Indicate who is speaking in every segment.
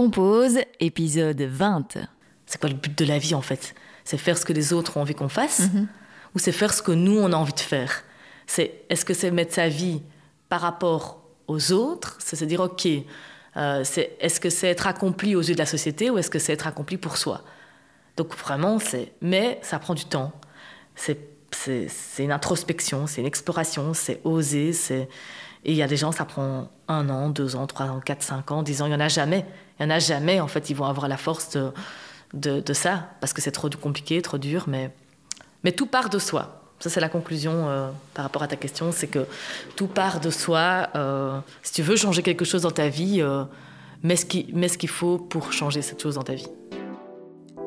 Speaker 1: Compose, épisode 20.
Speaker 2: C'est quoi le but de la vie en fait? C'est faire ce que les autres ont envie qu'on fasse ou c'est faire ce que nous on a envie de faire? C'est est-ce que c'est mettre sa vie par rapport aux autres? C'est se dire ok, euh, est-ce que c'est être accompli aux yeux de la société ou est-ce que c'est être accompli pour soi? Donc vraiment c'est mais ça prend du temps. C'est c'est une introspection, c'est une exploration, c'est oser, c'est et il y a des gens, ça prend un an, deux ans, trois ans, quatre, cinq ans, dix ans, il n'y en a jamais. Il n'y en a jamais, en fait, ils vont avoir la force de, de, ça, parce que c'est trop compliqué, trop dur, mais, mais tout part de soi. Ça, c'est la conclusion euh, par rapport à ta question, c'est que tout part de soi. Euh, si tu veux changer quelque chose dans ta vie, euh, mets ce qu'il faut pour changer cette chose dans ta vie.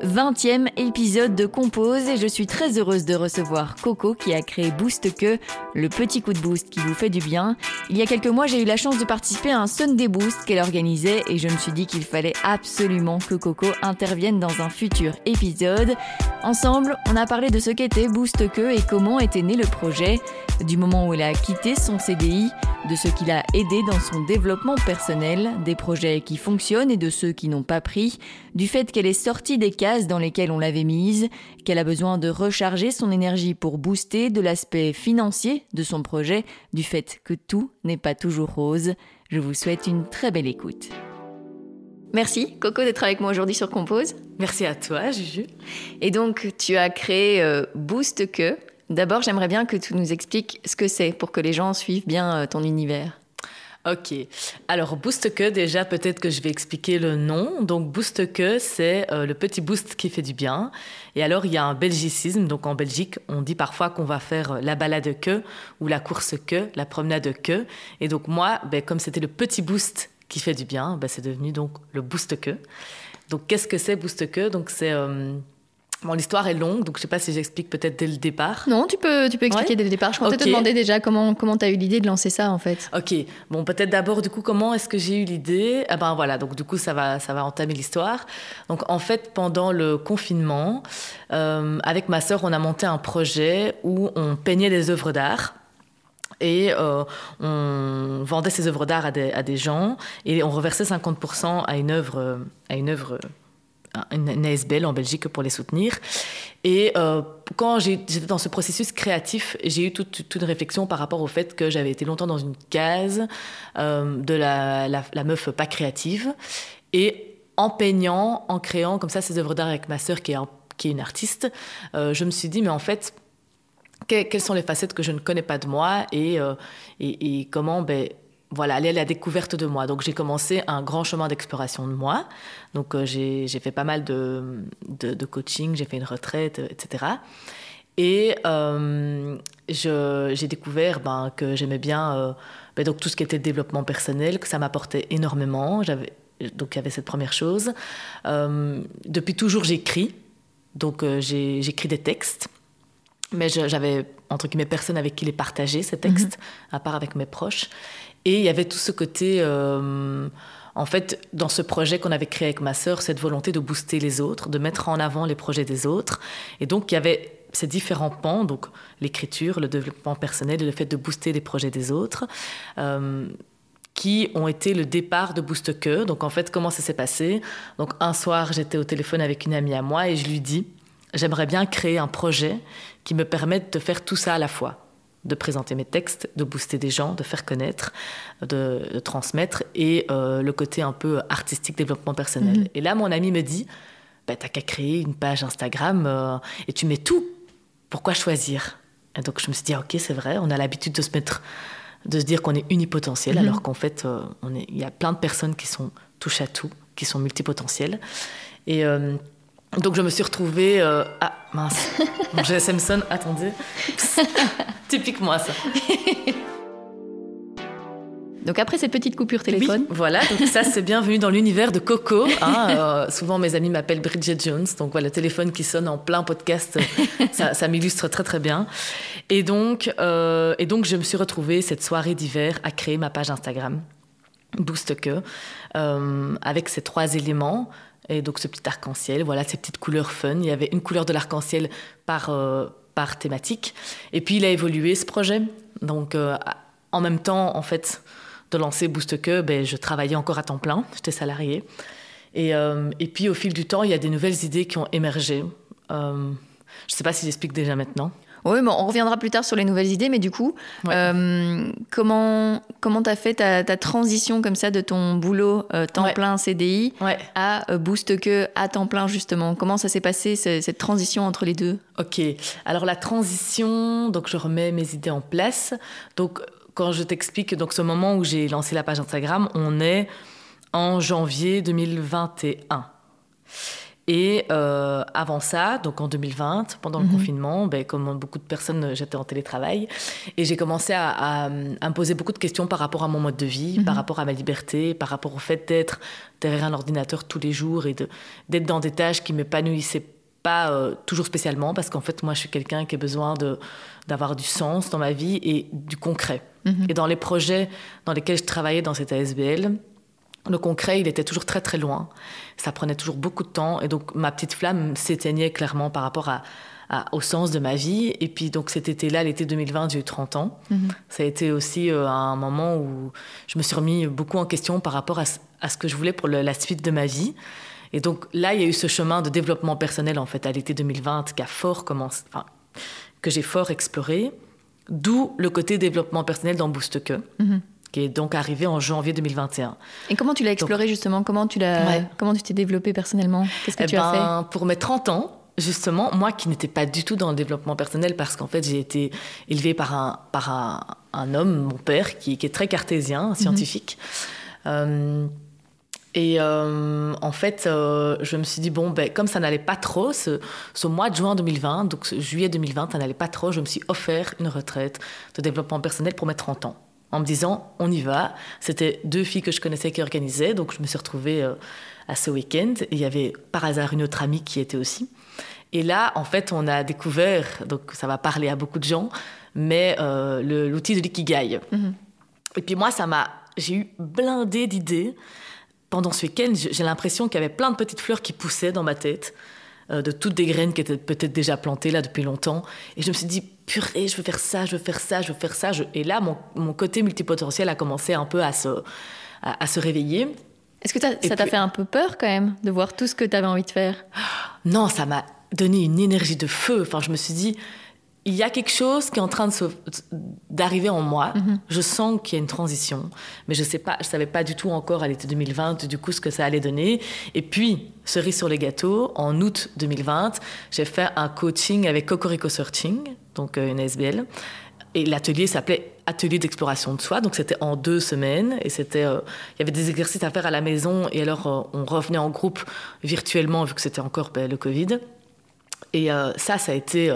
Speaker 1: 20e épisode de Compose et je suis très heureuse de recevoir Coco qui a créé Boost Que, le petit coup de boost qui vous fait du bien. Il y a quelques mois, j'ai eu la chance de participer à un Sunday Boost qu'elle organisait et je me suis dit qu'il fallait absolument que Coco intervienne dans un futur épisode. Ensemble, on a parlé de ce qu'était Boost Que et comment était né le projet, du moment où elle a quitté son CDI, de ce qui l'a aidé dans son développement personnel, des projets qui fonctionnent et de ceux qui n'ont pas pris, du fait qu'elle est sortie des cases dans lesquelles on l'avait mise, qu'elle a besoin de recharger son énergie pour booster, de l'aspect financier de son projet, du fait que tout n'est pas toujours rose. Je vous souhaite une très belle écoute. Merci Coco d'être avec moi aujourd'hui sur Compose.
Speaker 2: Merci à toi Juju.
Speaker 1: Et donc tu as créé euh, Boost Que. D'abord j'aimerais bien que tu nous expliques ce que c'est pour que les gens suivent bien euh, ton univers.
Speaker 2: Ok. Alors, Boost Que, déjà, peut-être que je vais expliquer le nom. Donc, Boost Que, c'est euh, le petit boost qui fait du bien. Et alors, il y a un belgicisme. Donc, en Belgique, on dit parfois qu'on va faire euh, la balade que ou la course que, la promenade que. Et donc, moi, ben, comme c'était le petit boost qui fait du bien, ben, c'est devenu donc le Boost Que. Donc, qu'est-ce que c'est Boost Que? Donc, c'est. Euh, Bon, l'histoire est longue, donc je ne sais pas si j'explique peut-être dès le départ.
Speaker 1: Non, tu peux, tu peux expliquer
Speaker 2: ouais
Speaker 1: dès le départ. Je comptais okay. te demander déjà comment comment tu as eu l'idée de lancer ça en fait.
Speaker 2: Ok, bon peut-être d'abord du coup comment est-ce que j'ai eu l'idée? Ah ben voilà, donc du coup ça va ça va entamer l'histoire. Donc en fait pendant le confinement, euh, avec ma sœur, on a monté un projet où on peignait des œuvres d'art. Et euh, on vendait ces œuvres d'art à des, à des gens et on reversait 50% à une œuvre, à une œuvre une ASBL en Belgique pour les soutenir. Et euh, quand j'étais dans ce processus créatif, j'ai eu toute, une réflexion par rapport au fait que j'avais été longtemps dans une case euh, de la, meuf pas créative. Et en peignant, en créant comme ça ces œuvres d'art avec ma sœur qui est, une artiste, euh, je me suis dit, mais en fait, que, quelles sont les facettes que je ne connais pas de moi et comment ben, voilà, aller à la découverte de moi. Donc j'ai commencé un grand chemin d'exploration de moi. Donc euh, j'ai fait pas mal de, de, de coaching, j'ai fait une retraite, etc. Et euh, j'ai découvert ben, que j'aimais bien euh, ben, donc tout ce qui était développement personnel, que ça m'apportait énormément. Donc il y avait cette première chose. Euh, depuis toujours j'écris, donc euh, j'écris des textes. Mais j'avais, entre guillemets, personne avec qui les partager, ces textes, mm -hmm. à part avec mes proches. Et il y avait tout ce côté, euh, en fait, dans ce projet qu'on avait créé avec ma sœur, cette volonté de booster les autres, de mettre en avant les projets des autres. Et donc, il y avait ces différents pans, donc l'écriture, le développement personnel et le fait de booster les projets des autres. Euh, qui ont été le départ de Boost Que. Donc en fait, comment ça s'est passé? Donc un soir, j'étais au téléphone avec une amie à moi et je lui dis, j'aimerais bien créer un projet qui me permette de faire tout ça à la fois de présenter mes textes, de booster des gens, de faire connaître, de, de transmettre, et euh, le côté un peu artistique, développement personnel. -hmm. Et là, mon ami me dit, bah, t'as qu'à créer une page Instagram euh, et tu mets tout. Pourquoi choisir? Et donc je me suis dit, ok, c'est vrai, on a l'habitude de se mettre, de se dire qu'on est unipotentiel, -hmm. alors qu'en fait, euh, on est, il y a plein de personnes qui sont touche à tout, qui sont multipotentielles. Et donc je me suis retrouvée... Euh, ah, mince, mon GSM sonne, attendez. Typique moi ça.
Speaker 1: Donc après cette petite coupure téléphone.
Speaker 2: Oui, voilà, donc ça c'est bienvenue dans l'univers de Coco. Hein, euh, souvent mes amis m'appellent Bridget Jones, donc voilà, le téléphone qui sonne en plein podcast, ça, ça m'illustre très très bien. Et donc, euh, et donc je me suis retrouvée cette soirée d'hiver à créer ma page Instagram, Boost Que, euh, avec ces trois éléments. Et donc ce petit arc-en-ciel, voilà, ces petites couleurs fun. Il y avait une couleur de l'arc-en-ciel par, euh, par thématique. Et puis il a évolué ce projet. Donc euh, en même temps, en fait, de lancer Boost Que, ben, je travaillais encore à temps plein, j'étais salariée. Et, et, puis au fil du temps, il y a des nouvelles idées qui ont émergé. je ne sais pas si j'explique déjà maintenant.
Speaker 1: Oui, bon, on reviendra plus tard sur les nouvelles idées, mais du coup, euh, comment comment t'as fait ta, transition comme ça de ton boulot euh, temps plein CDI à euh, Boost que à temps plein justement? Comment ça s'est passé cette transition entre les deux?
Speaker 2: Ok, alors la transition, donc je remets mes idées en place. Donc quand je t'explique, donc ce moment où j'ai lancé la page Instagram, on est en janvier 2021. Et euh, avant ça, donc en 2020, pendant le mhm. confinement, ben, comme beaucoup de personnes, j'étais en télétravail. Et j'ai commencé à, me poser beaucoup de questions par rapport à mon mode de vie, par mhm. rapport à ma liberté, par rapport au fait d'être derrière un ordinateur tous les jours et d'être dans des tâches qui ne m'épanouissaient pas euh, toujours spécialement. Parce qu'en fait, moi, je suis quelqu'un qui a besoin d'avoir du sens dans ma vie et du concret. Mhm. Et dans les projets dans lesquels je travaillais dans cette ASBL, le concret, il était toujours très très loin. Ça prenait toujours beaucoup de temps. Et donc ma petite flamme s'éteignait clairement par rapport à, au sens de ma vie. Et puis donc cet été-là, l'été 2020, j'ai eu 30 ans. Mhm. Ça a été aussi euh, un moment où je me suis remis beaucoup en question par rapport à, ce que je voulais pour la suite de ma vie. Et donc là, il y a eu ce chemin de développement personnel en fait à l'été 2020 qui a fort commencé, que j'ai fort exploré. D'où le côté développement personnel dans Boost Que. Mhm qui est donc arrivé en janvier 2021.
Speaker 1: Et comment tu l'as exploré justement? Comment tu l'as Comment tu t'es développé personnellement? Qu'est-ce que
Speaker 2: eh
Speaker 1: tu as
Speaker 2: ben, fait? Pour mes 30 ans, justement, moi qui n'étais pas du tout dans le développement personnel parce qu'en fait j'ai été élevée par un, par un, homme, mon père, qui, est très cartésien, mhm. scientifique. Euh, et euh, en fait, euh, je me suis dit, bon, ben, comme ça n'allait pas trop, ce, ce, mois de juin 2020, donc juillet 2020, ça n'allait pas trop, je me suis offert une retraite de développement personnel pour mes 30 ans en me disant on y va. C'était deux filles que je connaissais qui organisaient, donc je me suis retrouvée euh, à ce week-end. Et il y avait par hasard une autre amie qui était aussi. Et là, en fait, on a découvert, donc ça va parler à beaucoup de gens, mais euh, l'outil de l'ikigai. Mm-hmm. Et puis moi, ça m'a, j'ai eu blindé d'idées. Pendant ce week-end, j'ai l'impression qu'il y avait plein de petites fleurs qui poussaient dans ma tête. Euh, de toutes des graines qui étaient peut-être déjà plantées là depuis longtemps. Et je me suis dit, purée, je veux faire ça, je veux faire ça, je veux faire ça. Et là, mon, mon, côté multipotentiel a commencé un peu à se, à, se réveiller.
Speaker 1: Est-ce que ça t'a fait un peu peur quand même de voir tout ce que tu avais envie de faire?
Speaker 2: Non, ça m'a donné une énergie de feu. Enfin, je me suis dit, il y a quelque chose qui est en train d'arriver en moi. Mhm. Je sens qu'il y a une transition, mais je sais pas, je savais pas du tout encore à l'été 2020 du coup ce que ça allait donner. Et puis cerise sur les gâteaux, en août 2020, j'ai fait un coaching avec Cocorico Searching, donc euh, une SBL, et l'atelier s'appelait Atelier d'exploration de soi. Donc c'était en deux semaines et c'était, euh, il y avait des exercices à faire à la maison et alors euh, on revenait en groupe virtuellement vu que c'était encore ben, le Covid. Et ça, ça a été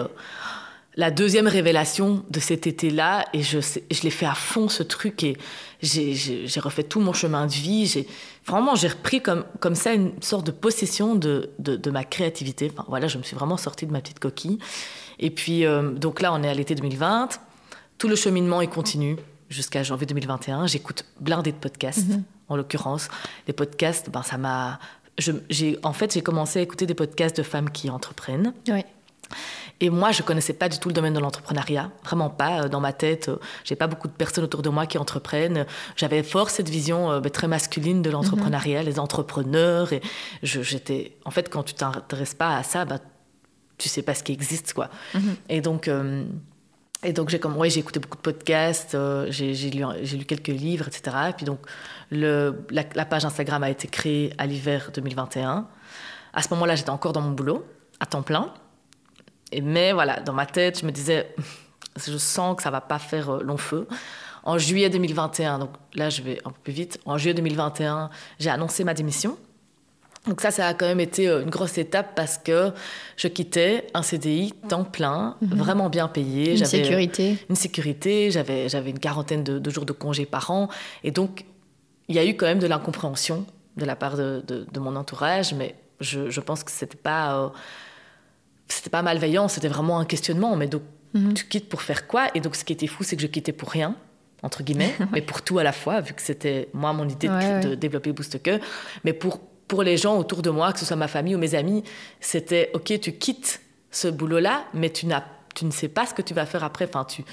Speaker 2: la deuxième révélation de cet été-là, et je, je l'ai fait à fond ce truc, et j'ai refait tout mon chemin de vie. Vraiment, j'ai repris comme, comme ça une sorte de possession de, de, ma créativité. Enfin, voilà, je me suis vraiment sortie de ma petite coquille. Et puis, euh, donc là, on est à l'été 2020. Tout le cheminement est continu jusqu'à janvier 2021. J'écoute blindé de podcasts, mm-hmm. en l'occurrence. Les podcasts, ben, ça m'a... En fait, j'ai commencé à écouter des podcasts de femmes qui entreprennent.
Speaker 1: Oui.
Speaker 2: Et moi, je connaissais pas du tout le domaine de l'entrepreneuriat, vraiment pas. Euh, dans ma tête, euh, j'ai pas beaucoup de personnes autour de moi qui entreprennent. J'avais fort cette vision ben, très masculine de l'entrepreneuriat, les entrepreneurs. Et j'étais, en fait, quand tu t'intéresses pas à ça, bah, tu sais pas ce qui existe, quoi. Mhm. Et donc. et donc, j'ai comme, ouais, j'ai écouté beaucoup de podcasts, j'ai lu, lu, quelques livres, etc. Et puis donc, le, la, la, page Instagram a été créée à l'hiver 2021. À ce moment-là, j'étais encore dans mon boulot, à temps plein. Et mais voilà, dans ma tête, je me disais, je sens que ça va pas faire euh, long feu. En juillet 2021, donc là je vais un peu plus vite, en juillet 2021, j'ai annoncé ma démission. Donc ça, ça a quand même été euh, une grosse étape parce que je quittais un CDI temps plein, mhm. vraiment bien payé.
Speaker 1: Une sécurité.
Speaker 2: Une sécurité, j'avais, j'avais une quarantaine de, jours de congés par an. Et donc, il y a eu quand même de l'incompréhension de la part de, de, mon entourage, mais je, je pense que c'était pas... Euh, c'était pas malveillant, c'était vraiment un questionnement. Mais donc, mhm. tu quittes pour faire quoi? Et donc, ce qui était fou, c'est que je quittais pour rien, entre guillemets, mais pour tout à la fois, vu que c'était moi mon idée de, développer Boost Que. Mais pour, pour les gens autour de moi, que ce soit ma famille ou mes amis, c'était OK, tu quittes ce boulot-là, mais tu, n'as, tu ne sais pas ce que tu vas faire après. Enfin, tu,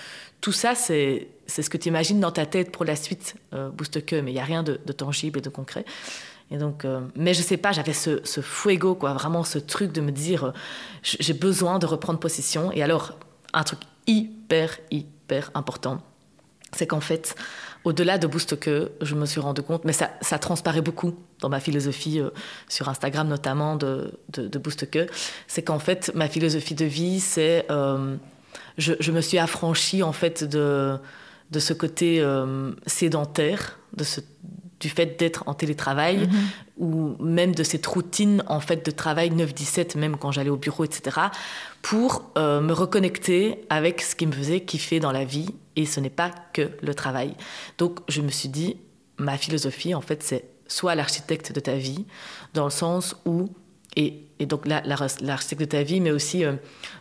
Speaker 2: tout ça, c'est, ce que tu imagines dans ta tête pour la suite, euh, Que, mais il n'y a rien de, de tangible et de concret. Et donc, euh, mais je sais pas, j'avais ce, ce, fuego, quoi, vraiment ce truc de me dire, euh, j'ai besoin de reprendre possession. Et alors, un truc hyper, hyper important, c'est qu'en fait, au-delà de Boost Que, je me suis rendu compte, mais ça, ça transparaît beaucoup dans ma philosophie euh, sur Instagram notamment de, de, de Boost Que, c'est qu'en fait, ma philosophie de vie, c'est, je, je, me suis affranchie en fait de, de ce côté sédentaire, de ce du fait d'être en télétravail mhm. ou même de cette routine en fait de travail 9-17 même quand j'allais au bureau etc pour euh, me reconnecter avec ce qui me faisait kiffer dans la vie et ce n'est pas que le travail. Donc je me suis dit ma philosophie en fait c'est soit l'architecte de ta vie dans le sens où et, donc l'architecte de ta vie mais aussi euh,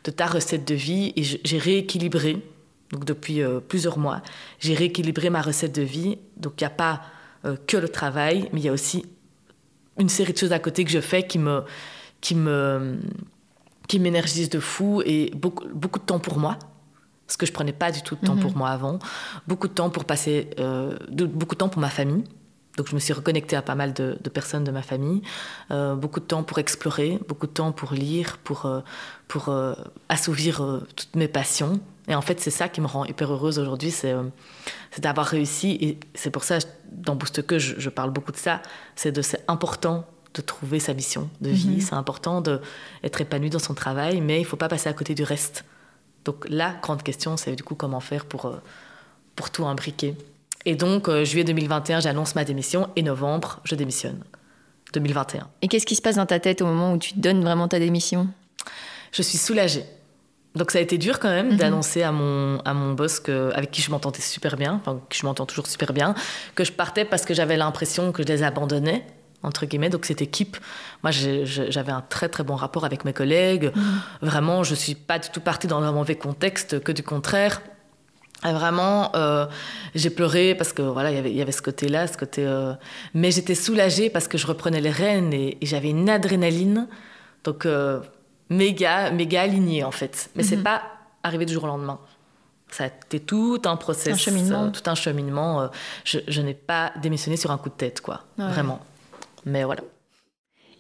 Speaker 2: de ta recette de vie. Et j'ai rééquilibré donc depuis euh, plusieurs mois j'ai rééquilibré ma recette de vie. Donc il n'y a pas euh, que le travail, mais il y a aussi une série de choses à côté que je fais qui me qui me qui m'énergisent de fou et beaucoup de temps pour moi parce que je prenais pas du tout de temps pour moi avant. Beaucoup de temps pour passer euh, de, beaucoup de temps pour ma famille. Donc je me suis reconnectée à pas mal de, de personnes de ma famille. Euh, beaucoup de temps pour explorer beaucoup de temps pour lire pour euh, pour assouvir toutes mes passions. Et en fait c'est ça qui me rend hyper heureuse aujourd'hui c'est d'avoir réussi. Et c'est pour ça dans boost que je, je parle beaucoup de ça. C'est de c'est important de trouver sa mission de vie. -hmm. c'est important de être épanoui dans son travail mais il faut pas passer à côté du reste donc la grande question c'est du coup comment faire pour euh, pour tout imbriquer. Et donc euh, juillet 2021 j'annonce ma démission et novembre je démissionne. 2021
Speaker 1: et qu'est ce qui se passe dans ta tête au moment où tu donnes vraiment ta démission?
Speaker 2: Je suis soulagée. Donc ça a été dur quand même mm -hmm. d'annoncer à mon, à mon boss que, avec qui je m'entendais super bien, enfin qui je m'entends toujours super bien, que je partais parce que j'avais l'impression que je les abandonnais entre guillemets donc cette équipe moi j'avais un très très bon rapport avec mes collègues mm vraiment je suis pas du tout partie dans un mauvais contexte que du contraire et vraiment euh, j'ai pleuré parce que voilà il y avait il y avait ce côté là ce côté euh... mais j'étais soulagée parce que je reprenais les rênes et, et j'avais une adrénaline donc euh, méga méga aligné en fait mais mm -hmm. c'est mhm. pas arrivé du jour au lendemain ça a été tout un process
Speaker 1: un cheminement.
Speaker 2: Tout un cheminement je, je n'ai pas démissionné sur un coup de tête quoi ouais. vraiment mais voilà.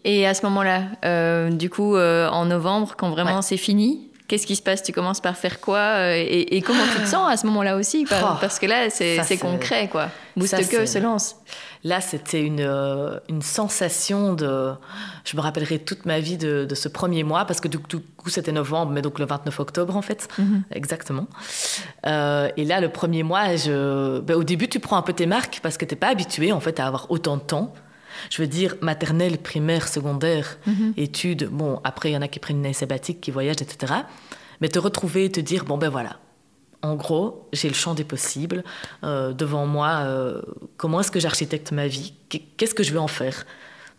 Speaker 1: Et à ce moment là euh, du coup euh, en novembre quand vraiment ouais. c'est fini qu'est-ce qui se passe? Tu commences par faire quoi? Euh, et, et comment tu te sens à ce moment là aussi oh, parce que là c'est concret quoi. Boost que se lance.
Speaker 2: Là c'était une euh, une sensation de je me rappellerai toute ma vie de, de ce premier mois parce que du, du coup c'était novembre mais donc le 29 octobre en fait. Mm -hmm. exactement. Euh, et là le premier mois je ben, au début tu prends un peu tes marques parce que t'es pas habitué en fait à avoir autant de temps je veux dire maternelle primaire secondaire -hmm. études bon après il y en a qui prennent une année sabbatique qui voyagent etc mais te retrouver te dire bon ben voilà. En gros j'ai le champ des possibles euh, devant moi euh, comment est-ce que j'architecte ma vie? Qu'est ce que je vais en faire?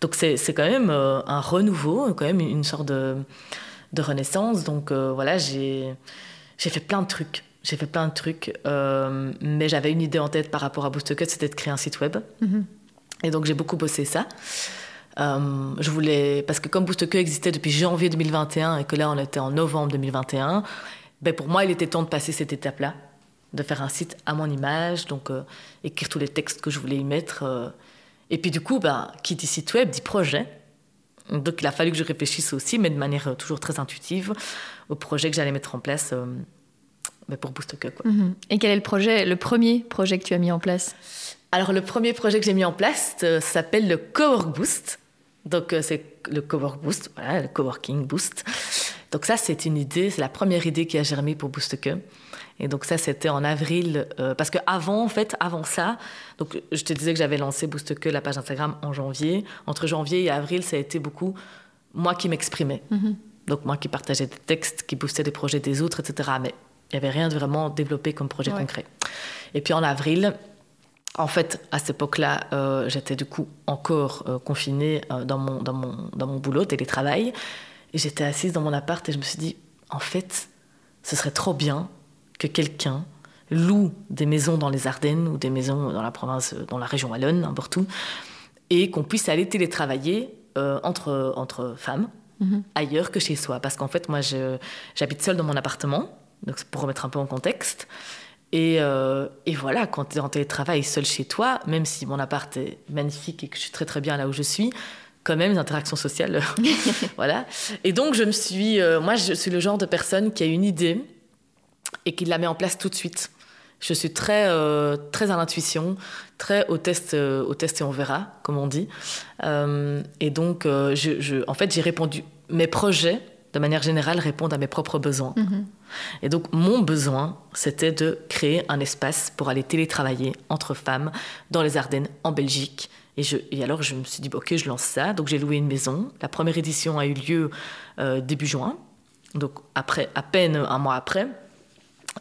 Speaker 2: Donc c'est quand même euh, un renouveau quand même une sorte de, de renaissance. Donc voilà j'ai fait plein de trucs. J'ai fait plein de trucs mais j'avais une idée en tête par rapport à boostcut c'était de créer un site web. -hmm. Et donc j'ai beaucoup bossé ça. Euh, je voulais parce que comme boost existait depuis janvier 2021 et que là on était en novembre 2021 et ben pour moi il était temps de passer cette étape là de faire un site à mon image donc euh, écrire tous les textes que je voulais y mettre euh, et puis du coup ben qui dit site web dit projet donc il a fallu que je réfléchisse aussi mais de manière toujours très intuitive au projet que j'allais mettre en place ben pour boost quoi. Mm
Speaker 1: -hmm. et quel est le projet le premier projet que tu as mis en place?
Speaker 2: Alors le premier projet que j'ai mis en place euh, s'appelle le cowork boost. Donc euh, c'est le cowork boost voilà, le coworking boost. Donc ça c'est une idée c'est la première idée qui a germé pour boost que. Et donc ça c'était en avril euh, parce que avant en fait avant ça donc je te disais que j'avais lancé boost que la page instagram en janvier. Entre janvier et avril ça a été beaucoup moi qui m'exprimais. Mm -hmm. donc moi qui partageais des textes qui boostait des projets des autres etc mais il y avait rien de vraiment développé comme projet ouais. concret. Et puis en avril en fait à cette époque là euh, j'étais du coup encore euh, confinée euh, dans mon dans mon dans mon boulot télétravail. Et j'étais assise dans mon appart et je me suis dit en fait ce serait trop bien que quelqu'un loue des maisons dans les Ardennes ou des maisons dans la province dans la région wallonne n'importe où et qu'on puisse aller télétravailler entre entre femmes mm -hmm. ailleurs que chez soi. Parce qu'en fait moi j'habite seule dans mon appartement. Donc pour remettre un peu en contexte Et, euh, et, voilà, quand tu es en télétravail seul chez toi, même si mon appart est magnifique et que je suis très très bien là où je suis, quand même, les interactions sociales. voilà. Et donc, je me suis. Euh, moi, je suis le genre de personne qui a une idée et qui la met en place tout de suite. Je suis très, euh, très à l'intuition, très au test, au test et on verra, comme on dit. et donc, je, je, en fait, j'ai répondu. Mes projets, de manière générale, répondent à mes propres besoins. Mm-hmm. Et donc, mon besoin, c'était de créer un espace pour aller télétravailler entre femmes dans les Ardennes, en Belgique, et, je, et, alors, je me suis dit, ok, je lance ça. Donc, j'ai loué une maison. La première édition a eu lieu euh, début juin, donc après, à peine un mois après.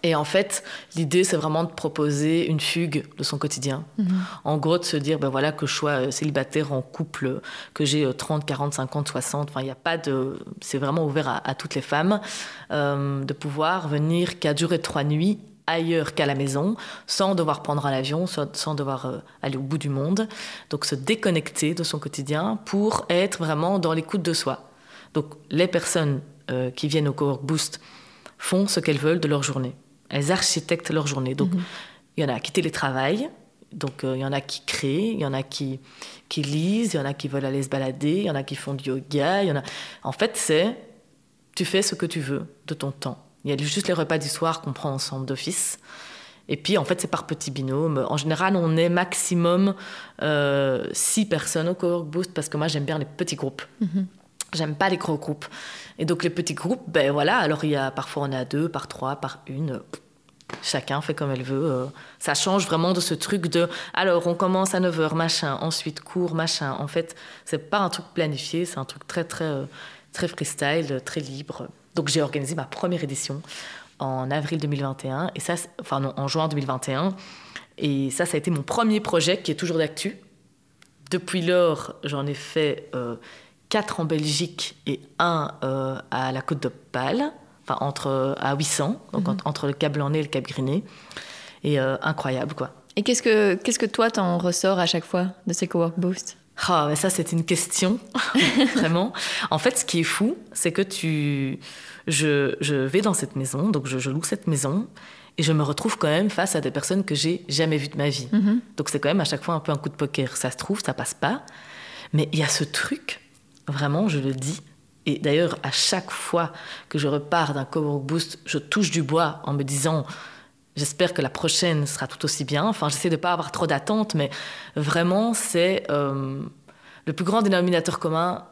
Speaker 2: Et en fait, l'idée, c'est vraiment de proposer une fugue de son quotidien. Mhm. En gros, de se dire, ben voilà, que je sois euh, célibataire, en couple, que j'ai 30, 40, 50, 60, enfin, il n'y a pas de... C'est vraiment ouvert à, toutes les femmes, euh, de pouvoir venir qu'à durer trois nuits ailleurs qu'à la maison, sans devoir prendre un avion, sans devoir euh, aller au bout du monde. Donc se déconnecter de son quotidien pour être vraiment dans l'écoute de soi. Donc les personnes euh, qui viennent au Cowork Boost font ce qu'elles veulent de leur journée. Elles architectent leur journée. Donc mhm. il y en a qui télétravaillent, donc euh, il y en a qui créent, il y en a qui, qui lisent, il y en a qui veulent aller se balader, il y en a qui font du yoga. Il y en, a... en fait, c'est tu fais ce que tu veux de ton temps. Il y a juste les repas du soir qu'on prend ensemble d'office. Et puis, en fait, c'est par petits binômes. En général, on est maximum euh, six personnes au Cowork Boost parce que moi, j'aime bien les petits groupes. Mhm. J'aime pas les gros groupes. Et donc, les petits groupes, ben voilà. Alors, il y a parfois, on est à deux, par trois, par une. Chacun fait comme elle veut. Euh. Ça change vraiment de ce truc de alors, on commence à 9h, machin, ensuite cours, machin. En fait, c'est pas un truc planifié, c'est un truc très, très, euh, très freestyle, très libre. Donc j'ai organisé ma première édition en avril 2021, et ça, enfin non, en juin 2021. Et ça, ça a été mon premier projet qui est toujours d'actu. Depuis lors, j'en ai fait euh, quatre en Belgique et un euh, à la Côte d'Opale, enfin entre à 800, donc mhm. entre le Cap Blanc et le Cap Griné. Et euh, incroyable, quoi.
Speaker 1: Et qu'est-ce que, qu'est-ce que toi, t'en ressors à chaque fois de ces Cowork Boost
Speaker 2: ah, mais ça, c'est une question, vraiment. En fait, ce qui est fou, c'est que tu... Je, je, vais dans cette maison, donc je, loue cette maison, et je me retrouve quand même face à des personnes que j'ai jamais vues de ma vie. Mm-hmm. Donc c'est quand même à chaque fois un peu un coup de poker. Ça se trouve, ça passe pas. Mais il y a ce truc, vraiment, je le dis. Et d'ailleurs, à chaque fois que je repars d'un cowork boost, je touche du bois en me disant J'espère que la prochaine sera tout aussi bien. Enfin, j'essaie de ne pas avoir trop d'attentes, mais vraiment, c'est euh, le plus grand dénominateur commun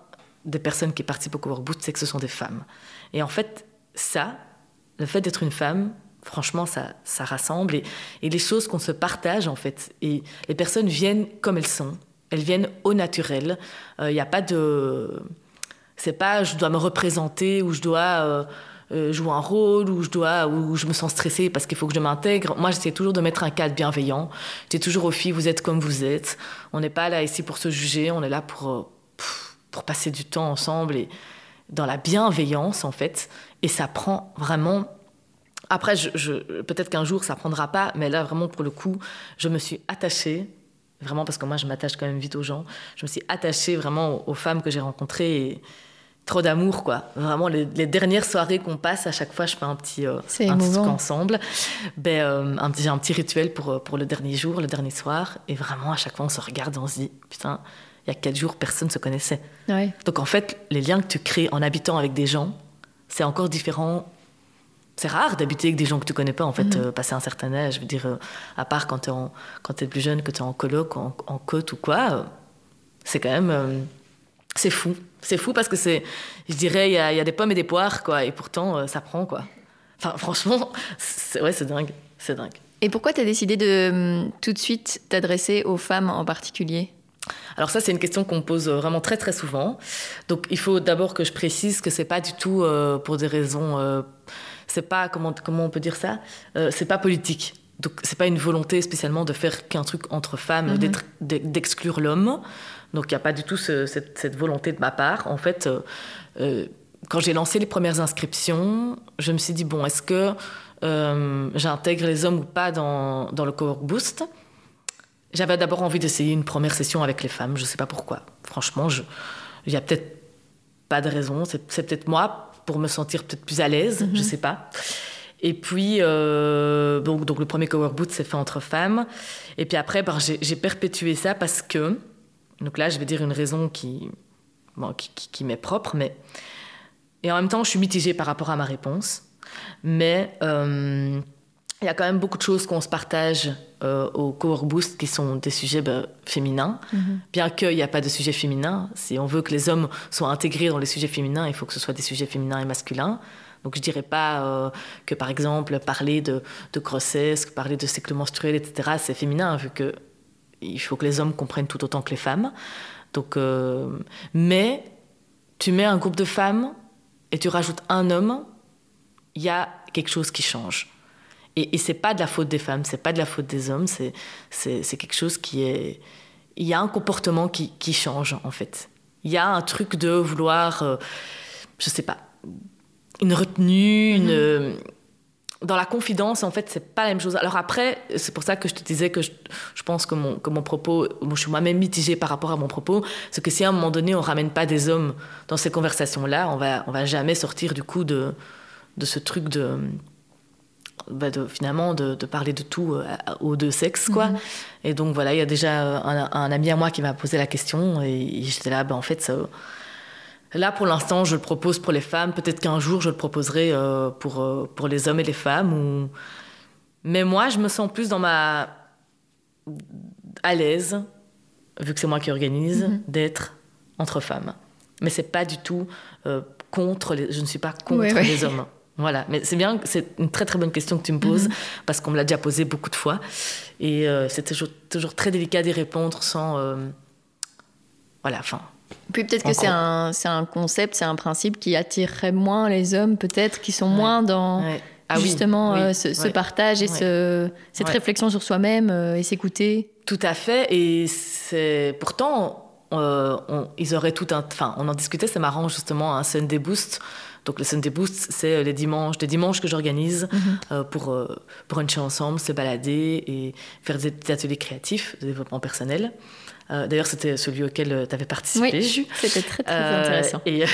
Speaker 2: des personnes qui participent au Cowork Boost, c'est que ce sont des femmes. Et en fait, ça, le fait d'être une femme, franchement, ça, ça rassemble. Et, les choses qu'on se partage, en fait. Et les personnes viennent comme elles sont. Elles viennent au naturel. Il euh, n'y a pas de... C'est pas je dois me représenter ou je dois... Euh, euh, jouer un rôle où je dois où je me sens stressée parce qu'il faut que je m'intègre. Moi, j'essaie toujours de mettre un cadre bienveillant. J'étais toujours aux filles, vous êtes comme vous êtes. On n'est pas là ici pour se juger, on est là pour euh, pour passer du temps ensemble et dans la bienveillance en fait. Et ça prend vraiment. Après, peut-être qu'un jour ça prendra pas, mais là vraiment pour le coup, je me suis attachée vraiment parce que moi je m'attache quand même vite aux gens. Je me suis attachée vraiment aux, femmes que j'ai rencontrées trop d'amour, quoi. Vraiment, les, dernières soirées qu'on passe, à chaque fois, je fais un petit, euh, un petit truc ensemble. Ben, euh, un, petit, un petit rituel pour, euh, pour le dernier jour, le dernier soir. Et vraiment, à chaque fois, on se regarde et on se dit, putain, il y a quatre jours, personne ne se connaissait. Donc, en fait, les liens que tu crées en habitant avec des gens, c'est encore différent. C'est rare d'habiter avec des gens que tu connais pas, en fait, mm-hmm. passer un certain âge. Je veux dire, à part quand tu es, es, plus jeune, que tu es en coloc, en, en côte ou quoi, c'est quand même c'est fou. C'est fou parce que c'est, je dirais, il y, a, des pommes et des poires, quoi. Et pourtant, euh, ça prend, quoi. Enfin, franchement, c'est, ouais, c'est dingue. C'est dingue.
Speaker 1: Et pourquoi tu as décidé de hum, tout de suite t'adresser aux femmes en particulier?
Speaker 2: Alors ça, c'est une question qu'on me pose euh, vraiment très très souvent. Donc il faut d'abord que je précise que c'est pas du tout euh, pour des raisons, c'est pas comment comment on peut dire ça, c'est pas politique. Donc c'est pas une volonté spécialement de faire qu'un truc entre femmes, mhm. d'exclure l'homme. Donc il n'y a pas du tout cette, volonté de ma part. En fait, euh, euh, quand j'ai lancé les premières inscriptions, je me suis dit, bon, est-ce que euh, j'intègre les hommes ou pas dans, dans le Cowork Boost? J'avais d'abord envie d'essayer une première session avec les femmes, je ne sais pas pourquoi. Franchement, il n'y a peut-être pas de raison, c'est peut-être moi pour me sentir peut-être plus à l'aise, je ne mhm. sais pas. Et puis, euh, donc, donc le premier Cowork Boot s'est fait entre femmes. Et puis après, ben, j'ai perpétué ça parce que, donc là, je vais dire une raison qui, bon, qui, qui, m'est propre, mais. Et en même temps, je suis mitigée par rapport à ma réponse. Mais euh, il y a quand même beaucoup de choses qu'on se partage euh, au Cowork Boost qui sont des sujets ben, féminins. Mm-hmm. Bien qu'il n'y a pas de sujet féminin, si on veut que les hommes soient intégrés dans les sujets féminins, il faut que ce soit des sujets féminins et masculins. Donc je dirais pas euh, que par exemple parler de, de, grossesse, parler de cycle menstruel, etc. c'est féminin vu que il faut que les hommes comprennent tout autant que les femmes. Donc, euh, mais tu mets un groupe de femmes et tu rajoutes un homme, il y a quelque chose qui change. Et, et c'est pas de la faute des femmes, c'est pas de la faute des hommes, c'est quelque chose qui est il y a un comportement qui, qui change en fait. Il y a un truc de vouloir, euh, je sais pas, une retenue, une. Mhm. Euh, dans la confidence, en fait, c'est pas la même chose. Alors après, c'est pour ça que je te disais que je, pense que mon, que mon propos, moi, je suis moi-même mitigée par rapport à mon propos, c'est que si à un moment donné on ramène pas des hommes dans ces conversations-là, on va, on va jamais sortir du coup de, de ce truc de, bah, de finalement de, de, parler de tout euh, aux deux sexes, quoi. Mhm. Et donc voilà, il y a déjà un, un, ami à moi qui m'a posé la question et j'étais là, ben, en fait, ça Là, pour l'instant, je le propose pour les femmes. Peut-être qu'un jour, je le proposerai euh, pour, euh, pour les hommes et les femmes. Ou... Mais moi, je me sens plus dans ma... à l'aise, vu que c'est moi qui organise, mhm. d'être entre femmes. Mais c'est pas du tout euh, contre les... Je ne suis pas contre les hommes. Voilà, mais c'est bien, c'est une très très bonne question que tu me poses, mhm. parce qu'on me l'a déjà posée beaucoup de fois. Et c'est toujours, toujours très délicat d'y répondre sans... voilà, enfin
Speaker 1: puis peut-être que c'est un, c'est un concept, c'est un principe qui attirerait moins les hommes, peut-être, qui sont moins dans ah justement euh, ce, partage et ce, cette réflexion sur soi-même euh, et s'écouter.
Speaker 2: Tout à fait. Et c'est pourtant, euh, ils auraient tout un. Enfin, on en discutait, c'est marrant justement, un Sunday Boost. Donc le Sunday Boost, c'est les dimanches, des dimanches que j'organise mhm. pour pour une ensemble, se balader et faire des petits ateliers créatifs de développement personnel. Euh, d'ailleurs, c'était celui auquel euh, tu avais participé.
Speaker 1: Oui, c'était très, très euh, intéressant.
Speaker 2: Et,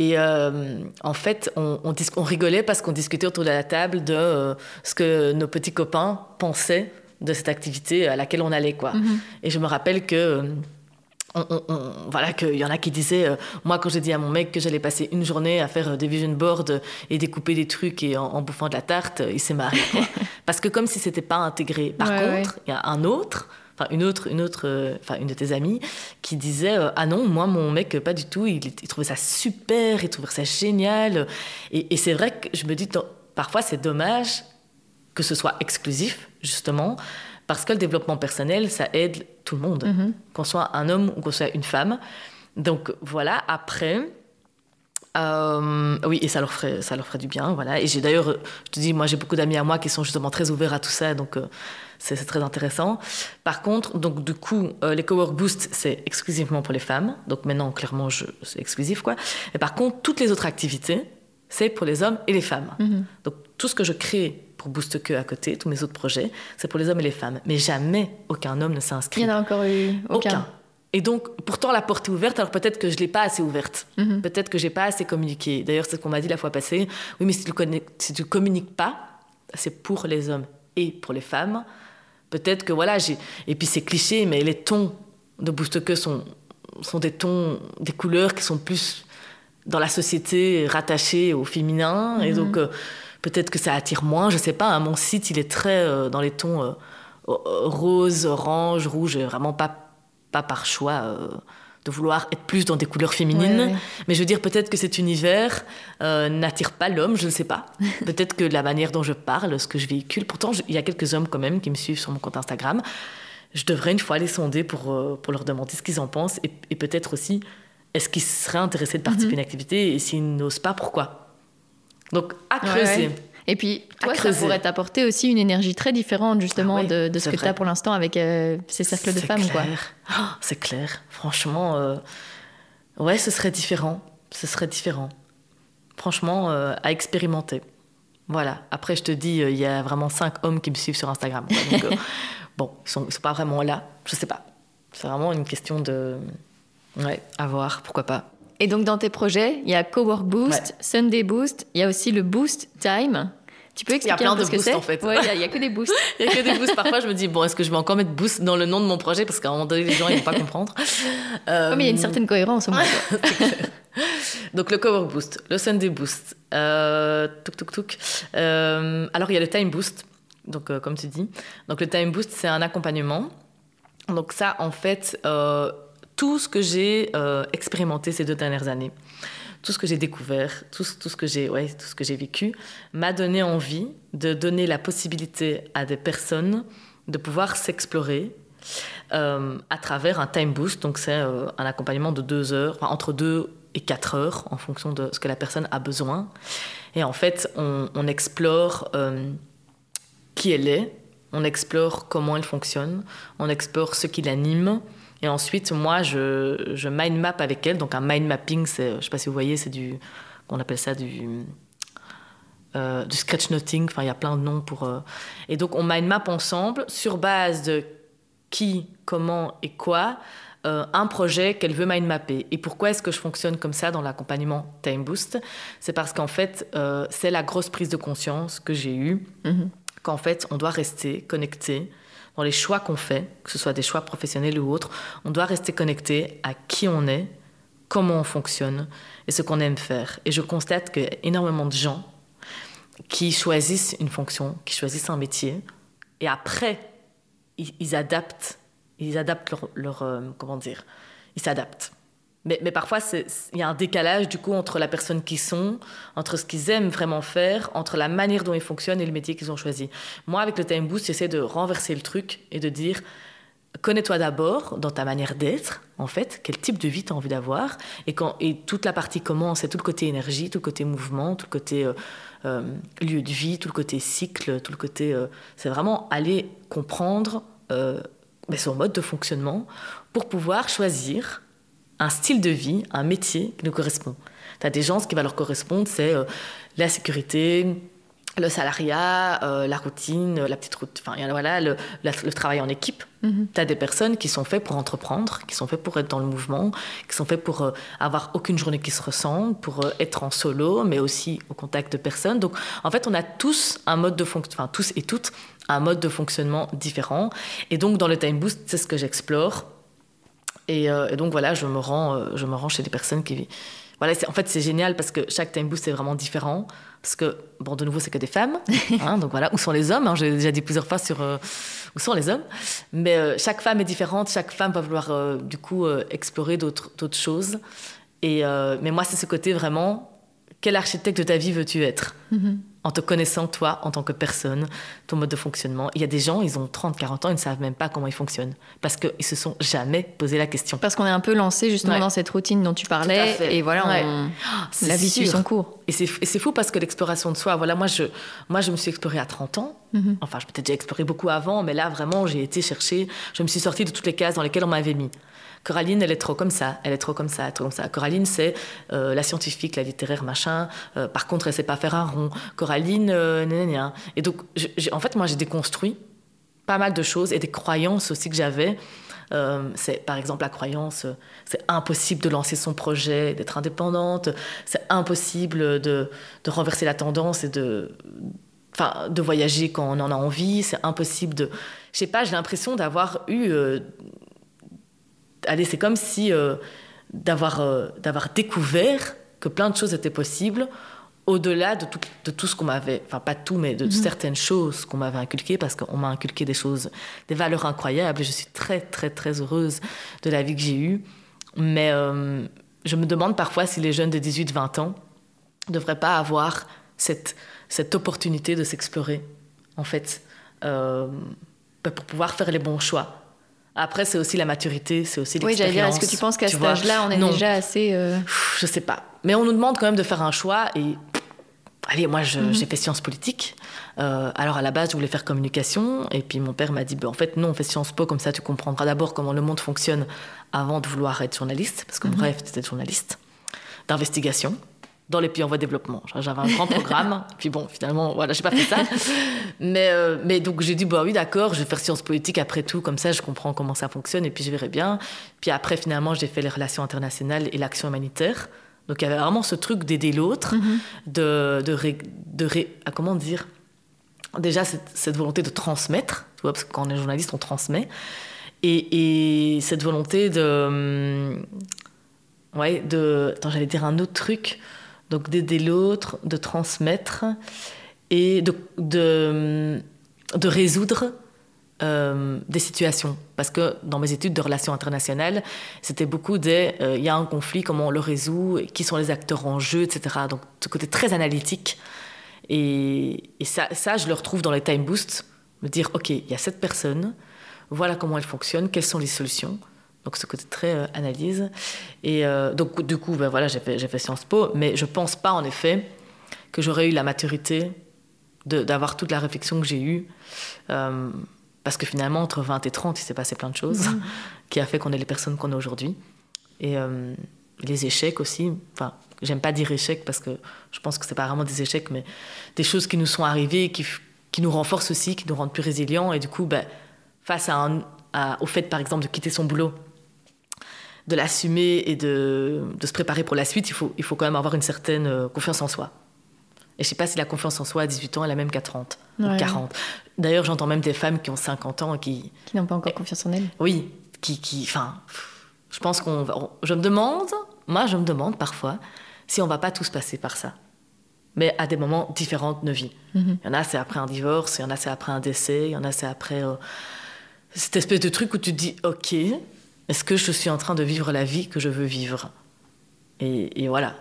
Speaker 2: et en fait, on, on, rigolait parce qu'on discutait autour de la table de ce que nos petits copains pensaient de cette activité à laquelle on allait. Quoi. Mhm. Et je me rappelle que... voilà qu'il y en a qui disaient moi quand j'ai dit à mon mec que j'allais passer une journée à faire des vision boards et découper des trucs et en, bouffant de la tarte il s'est marré parce que comme si c'était pas intégré par contre il y a un autre enfin une autre, une autre, euh, enfin une de tes amies qui disait euh, ah non moi mon mec pas du tout, il, trouvait ça super, il trouvait ça génial et, c'est vrai que je me dis parfois c'est dommage que ce soit exclusif justement parce que le développement personnel ça aide tout le monde, mm-hmm. qu'on soit un homme ou qu'on soit une femme. Donc voilà après. Euh, oui, et ça leur ferait, ça leur ferait du bien, voilà. Et j'ai d'ailleurs, je te dis, moi j'ai beaucoup d'amis à moi qui sont justement très ouverts à tout ça, donc c'est très intéressant. Par contre, donc du coup, euh, les Cowork Boost, c'est exclusivement pour les femmes. Donc maintenant, clairement, c'est exclusif, quoi. Et par contre, toutes les autres activités, c'est pour les hommes et les femmes. Mhm. Donc tout ce que je crée pour Boost Que à côté, tous mes autres projets, c'est pour les hommes et les femmes. Mais jamais aucun homme ne s'est inscrit.
Speaker 1: Il n'y en a encore eu aucun.
Speaker 2: Et donc, pourtant, la porte est ouverte, alors peut-être que je ne l'ai pas assez ouverte. Mhm. Peut-être que je n'ai pas assez communiqué. D'ailleurs, c'est ce qu'on m'a dit la fois passée. Oui, mais si tu ne communiques pas, c'est pour les hommes et pour les femmes. Peut-être que voilà, j'ai. Et puis c'est cliché, mais les tons de Boost Que sont, sont des tons, des couleurs qui sont plus dans la société rattachées au féminin. Et mhm. donc euh, peut-être que ça attire moins, je sais pas. Hein, mon site, il est très euh, dans les tons euh, rose, orange, rouge, vraiment pas, pas par choix de vouloir être plus dans des couleurs féminines. Mais je veux dire, peut-être que cet univers euh, n'attire pas l'homme, je ne sais pas. peut-être que la manière dont je parle, ce que je véhicule, pourtant, il y a quelques hommes quand même qui me suivent sur mon compte Instagram. Je devrais une fois les sonder pour, euh, pour leur demander ce qu'ils en pensent et, peut-être aussi, est-ce qu'ils seraient intéressés de participer à une mhm. activité et s'ils n'osent pas, pourquoi? Donc, à creuser.
Speaker 1: Et puis, toi, ça pourrait t'apporter aussi une énergie très différente, justement, ah de, ce que tu as pour l'instant avec euh, ces cercles de femmes. quoi.
Speaker 2: Oh, c'est clair. Franchement, euh, ouais, ce serait différent. Ce serait différent. Franchement, euh, à expérimenter. Voilà. Après, je te dis, il y a vraiment cinq hommes qui me suivent sur Instagram. bon, ils sont, sont pas vraiment là. Je sais pas. C'est vraiment une question de. Ouais, à voir, pourquoi pas.
Speaker 1: Et donc dans tes projets, il y a Cowork Boost, Sunday Boost, il y a aussi le Boost Time. Tu peux expliquer Il y a plein de boosts en fait. Ouais, il n'y a, que des boosts.
Speaker 2: Il n'y a que des boosts. Parfois, je me dis, bon, est-ce que je vais encore mettre boost dans le nom de mon projet? Parce qu'à un moment donné, les gens, ils vont pas comprendre.
Speaker 1: Euh... mais il y a une certaine cohérence au moins.
Speaker 2: Donc, le Cover Boost, le Sunday Boost, euh, tuk tuk tuk. Euh, alors, il y a le Time Boost, donc, euh, comme tu dis. Donc, le Time Boost, c'est un accompagnement. Donc, ça, en fait, euh, tout ce que j'ai expérimenté ces deux dernières années tout ce que j'ai découvert, tout, ce que j'ai ouais, vécu, m'a donné envie de donner la possibilité à des personnes de pouvoir s'explorer euh, à travers un time boost. Donc c'est euh, un accompagnement de deux heures, entre deux et quatre heures en fonction de ce que la personne a besoin. Et en fait, on, on explore euh, qui elle est, on explore comment elle fonctionne, on explore ce qui l'anime, et ensuite, moi, je, je mind map avec elle. Donc, un mind mapping, c'est, je ne sais pas si vous voyez, c'est du. On appelle ça du. Euh, du sketchnoting. Enfin, il y a plein de noms pour. Euh, et donc, on mind map ensemble sur base de qui, comment et quoi. Euh, un projet qu'elle veut mind mapper. Et pourquoi est-ce que je fonctionne comme ça dans l'accompagnement Time Boost? C'est parce qu'en fait, c'est la grosse prise de conscience que j'ai eue, mm-hmm. qu'en fait, on doit rester connecté dans les choix qu'on fait, que ce soit des choix professionnels ou autres, on doit rester connecté à qui on est, comment on fonctionne et ce qu'on aime faire. Et je constate a énormément de gens qui choisissent une fonction, qui choisissent un métier, et après, ils, adaptent, ils adaptent leur, leur euh, comment dire, ils s'adaptent. Mais, parfois, il y a un décalage du coup entre la personne qu'ils sont, entre ce qu'ils aiment vraiment faire, entre la manière dont ils fonctionnent et le métier qu'ils ont choisi. Moi, avec le Time Boost, j'essaie de renverser le truc et de dire connais-toi d'abord dans ta manière d'être, en fait, quel type de vie tu as envie d'avoir. Et, et toute la partie comment, c'est tout le côté énergie, tout le côté mouvement, tout le côté euh, euh, lieu de vie, tout le côté cycle, tout le côté. Euh, c'est vraiment aller comprendre son mode de fonctionnement pour pouvoir choisir un style de vie, un métier qui nous correspond. Tu as des gens, ce qui va leur correspondre, c'est euh, la sécurité, le salariat, euh, la routine, la petite route, enfin voilà, le, travail en équipe. Mhm. Tu as des personnes qui sont faites pour entreprendre, qui sont faites pour être dans le mouvement, qui sont faites pour euh, avoir aucune journée qui se ressemble, pour être en solo, mais aussi au contact de personnes. Donc en fait, on a tous un mode de fonctionnement, enfin tous et toutes, un mode de fonctionnement différent. Et donc dans le Time Boost, c'est ce que j'explore euh, et, donc voilà, je me rends, euh, je me rends chez des personnes qui. Voilà, en fait, c'est génial parce que chaque time boost est vraiment différent. Parce que, bon, de nouveau, c'est que des femmes. Hein, donc voilà, où sont les hommes hein, J'ai déjà dit plusieurs fois sur euh, où sont les hommes. Mais chaque femme est différente, chaque femme va vouloir du coup explorer d'autres choses. Et, mais moi, c'est ce côté vraiment quel architecte de ta vie veux-tu être? Mm-hmm en te connaissant toi en tant que personne, ton mode de fonctionnement. Il y a des gens, ils ont 30, 40 ans, ils ne savent même pas comment ils fonctionnent parce qu'ils se sont jamais posé la question.
Speaker 1: Parce qu'on est un peu lancé justement dans cette routine dont tu parlais et voilà, la vie suit son cours.
Speaker 2: Et c'est fou parce que l'exploration de soi, voilà, moi je, moi je me suis explorée à 30 ans. Mm-hmm. Enfin, je peut-être déjà exploré beaucoup avant, mais là vraiment j'ai été chercher, je me suis sortie de toutes les cases dans lesquelles on m'avait mis. Coraline, elle est trop comme ça, elle est trop comme ça, trop comme ça. Coraline, c'est euh, la scientifique, la littéraire, machin. Euh, par contre, elle sait pas faire un rond. Coraline, euh, Et donc, en fait, moi, j'ai déconstruit pas mal de choses et des croyances aussi que j'avais. Euh, c'est par exemple la croyance, c'est impossible de lancer son projet, d'être indépendante, c'est impossible de, de, renverser la tendance et de, de voyager quand on en a envie, c'est impossible de, je sais pas, j'ai l'impression d'avoir eu allez, c'est comme si euh, d'avoir euh, d'avoir découvert que plein de choses étaient possibles au-delà de tout, de tout ce qu'on m'avait, enfin pas tout, mais de, mhm. certaines choses qu'on m'avait inculquées, parce qu'on m'a inculqué des choses, des valeurs incroyables, et je suis très, très, très heureuse de la vie que j'ai eue. Mais euh, je me demande parfois si les jeunes de 18-20 ans ne devraient pas avoir cette, cette opportunité de s'explorer, en fait, pour pouvoir faire les bons choix. Après, c'est aussi la maturité, c'est aussi l'expérience. Oui, j'allais dire,
Speaker 1: est-ce que tu penses qu'à cet âge-là, on est déjà assez... Euh...
Speaker 2: Je sais pas. Mais on nous demande quand même de faire un choix et... Allez, moi, mhm. j'ai fait sciences politiques. Euh, alors, à la base, je voulais faire communication. Et puis, mon père m'a dit, bah, en fait, non, on fait Sciences Po, comme ça, tu comprendras d'abord comment le monde fonctionne avant de vouloir être journaliste. Parce que mon mhm. rêve, c'était d'être journaliste. D'investigation dans les pays en voie de développement. J'avais un grand programme, puis bon, finalement, voilà, j'ai pas fait ça. mais, euh, mais donc j'ai dit, bah oui, d'accord, je vais faire sciences politiques après tout, comme ça je comprends comment ça fonctionne et puis je verrai bien. Puis après, finalement, j'ai fait les relations internationales et l'action humanitaire. Donc il y avait vraiment ce truc d'aider l'autre, mm-hmm. de, de, de, ah, comment dire, déjà cette, volonté de transmettre, tu vois, parce que quand on est journaliste, on transmet. Et, cette volonté de. Hum, ouais, de. Attends, j'allais dire un autre truc. Donc d'aider l'autre, de transmettre et de, de, résoudre euh, des situations. Parce que dans mes études de relations internationales, c'était beaucoup des euh, il y a un conflit, comment on le résout, qui sont les acteurs en jeu, etc. Donc ce côté très analytique. Et, et ça, ça, je le retrouve dans les time boosts. Me dire, OK, il y a cette personne, voilà comment elle fonctionne, quelles sont les solutions. Donc ce côté très euh, analyse. Et donc du coup, ben, voilà, j'ai fait, fait, Sciences Po, mais je pense pas en effet que j'aurais eu la maturité d'avoir toute la réflexion que j'ai eue. Euh, parce que finalement, entre 20 et 30, il s'est passé plein de choses mhm. qui a fait qu'on est les personnes qu'on est aujourd'hui. Et euh, les échecs aussi. Enfin, j'aime pas dire échecs parce que je pense que c'est pas vraiment des échecs, mais des choses qui nous sont arrivées, qui, qui nous renforcent aussi, qui nous rendent plus résilients. Et du coup, ben, face à un, au fait, par exemple, de quitter son boulot, de l'assumer et de, de, se préparer pour la suite, il faut, il faut quand même avoir une certaine euh, confiance en soi. Et je sais pas si la confiance en soi à 18 ans est la même qu'à 30 ou 40. D'ailleurs, j'entends même des femmes qui ont 50 ans qui...
Speaker 1: Qui n'ont pas encore confiance en elles.
Speaker 2: Oui, qui... qui enfin, je pense qu'on... Je me demande, moi je me demande parfois, si on va pas tous passer par ça. Mais à des moments différents de nos vies. Mhm. Il y en a, c'est après un divorce, il y en a, c'est après un décès, il y en a, c'est après... Euh, cette espèce de truc où tu te dis, ok, est-ce que je suis en train de vivre la vie que je veux vivre? Et, et voilà.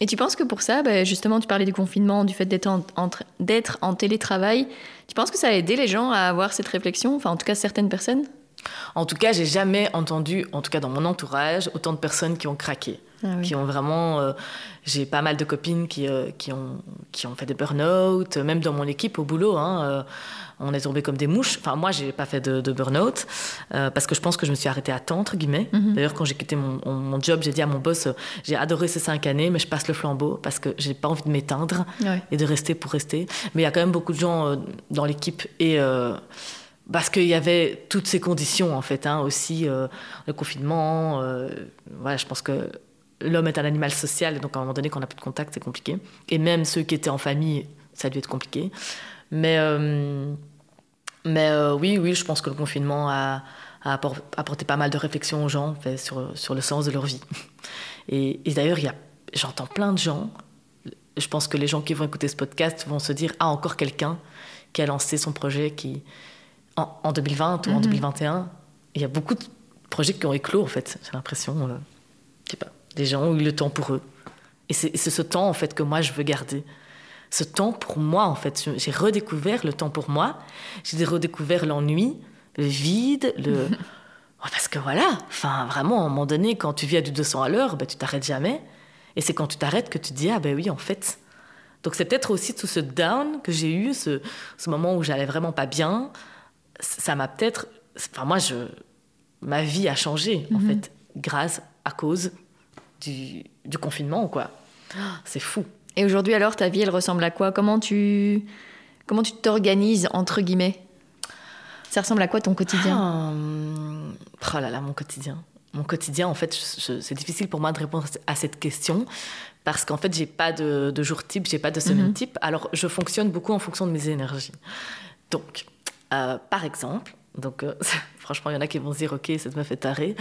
Speaker 1: Et tu penses que pour ça, bah, justement, tu parlais du confinement, du fait d'être en, en, télétravail, tu penses que ça a aidé les gens à avoir cette réflexion, enfin en tout cas certaines personnes?
Speaker 2: En tout cas, j'ai jamais entendu, en tout cas dans mon entourage, autant de personnes qui ont craqué. Ah qui ont vraiment. Euh, j'ai pas mal de copines qui, euh, qui, ont, qui ont fait des burn-out, même dans mon équipe au boulot. Hein, euh, on est tombé comme des mouches. Enfin, moi, j'ai pas fait de, de burn-out parce que je pense que je me suis arrêtée à temps, entre guillemets. Mhm. D'ailleurs, quand j'ai quitté mon, mon job, j'ai dit à mon boss j'ai adoré ces cinq années, mais je passe le flambeau parce que j'ai pas envie de m'éteindre et de rester pour rester. Mais il y a quand même beaucoup de gens dans l'équipe et parce qu'il y avait toutes ces conditions en fait hein, aussi le confinement voilà je pense que l'homme est un animal social, et donc à un moment donné, quand on n'a plus de contact, c'est compliqué. Et même ceux qui étaient en famille, ça a dû être compliqué. Mais, euh, mais euh, oui, oui, je pense que le confinement a, apporté pas mal de réflexions aux gens sur, sur le sens de leur vie. Et, d'ailleurs, j'entends plein de gens, je pense que les gens qui vont écouter ce podcast vont se dire Ah, encore quelqu'un qui a lancé son projet qui, en, 2020 ou en 2021. Mhm. Il y a beaucoup de projets qui ont éclos, en fait, j'ai l'impression. Euh, je sais pas. Des gens ont eu le temps pour eux. Et c'est ce temps, en fait, que moi, je veux garder. Ce temps pour moi, en fait. J'ai redécouvert le temps pour moi. J'ai redécouvert l'ennui, le vide, le... Parce que voilà, enfin, vraiment, à un moment donné, quand tu vis à du 200 à l'heure, ben, tu t'arrêtes jamais. Et c'est quand tu t'arrêtes que tu te dis, ah ben oui, en fait. Donc c'est peut-être aussi tout ce down que j'ai eu, ce, ce moment où j'allais vraiment pas bien. Ça m'a peut-être... Enfin, moi, je... ma vie a changé, en mhm. fait, grâce, à cause du, du confinement, quoi. C'est fou.
Speaker 1: Et aujourd'hui, alors, ta vie, elle ressemble à quoi? Comment tu comment tu t'organises entre guillemets? Ça ressemble à quoi ton quotidien?
Speaker 2: Ah, Oh là là, mon quotidien. Mon quotidien, en fait, c'est difficile pour moi de répondre à cette question parce qu'en fait, j'ai pas de, de, jour type, j'ai pas de semaine mhm. type. Alors, je fonctionne beaucoup en fonction de mes énergies. Donc, euh, par exemple, donc, euh, franchement, il y en a qui vont se dire, OK, ça me fait taré.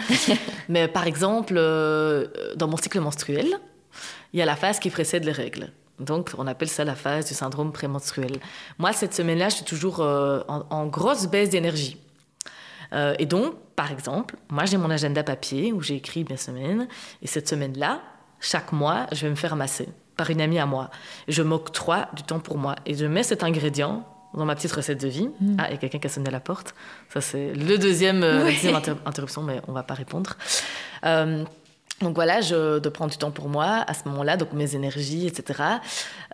Speaker 2: Mais par exemple, euh, dans mon cycle menstruel, il y a la phase qui précède les règles. Donc, on appelle ça la phase du syndrome prémenstruel. Moi, cette semaine-là, je suis toujours euh, en, grosse baisse d'énergie. et donc, par exemple, moi, j'ai mon agenda papier où j'ai écrit mes semaines. Et cette semaine-là, chaque mois, je vais me faire masser par une amie à moi. Je m'octroie du temps pour moi. Et je mets cet ingrédient dans ma petite recette de vie. Mm. Ah, il y a quelqu'un qui a sonné à la porte. Ça, c'est le deuxième, euh, deuxième interruption, mais on va pas répondre. Euh, donc voilà, je, de prendre du temps pour moi à ce moment-là, donc mes énergies, etc.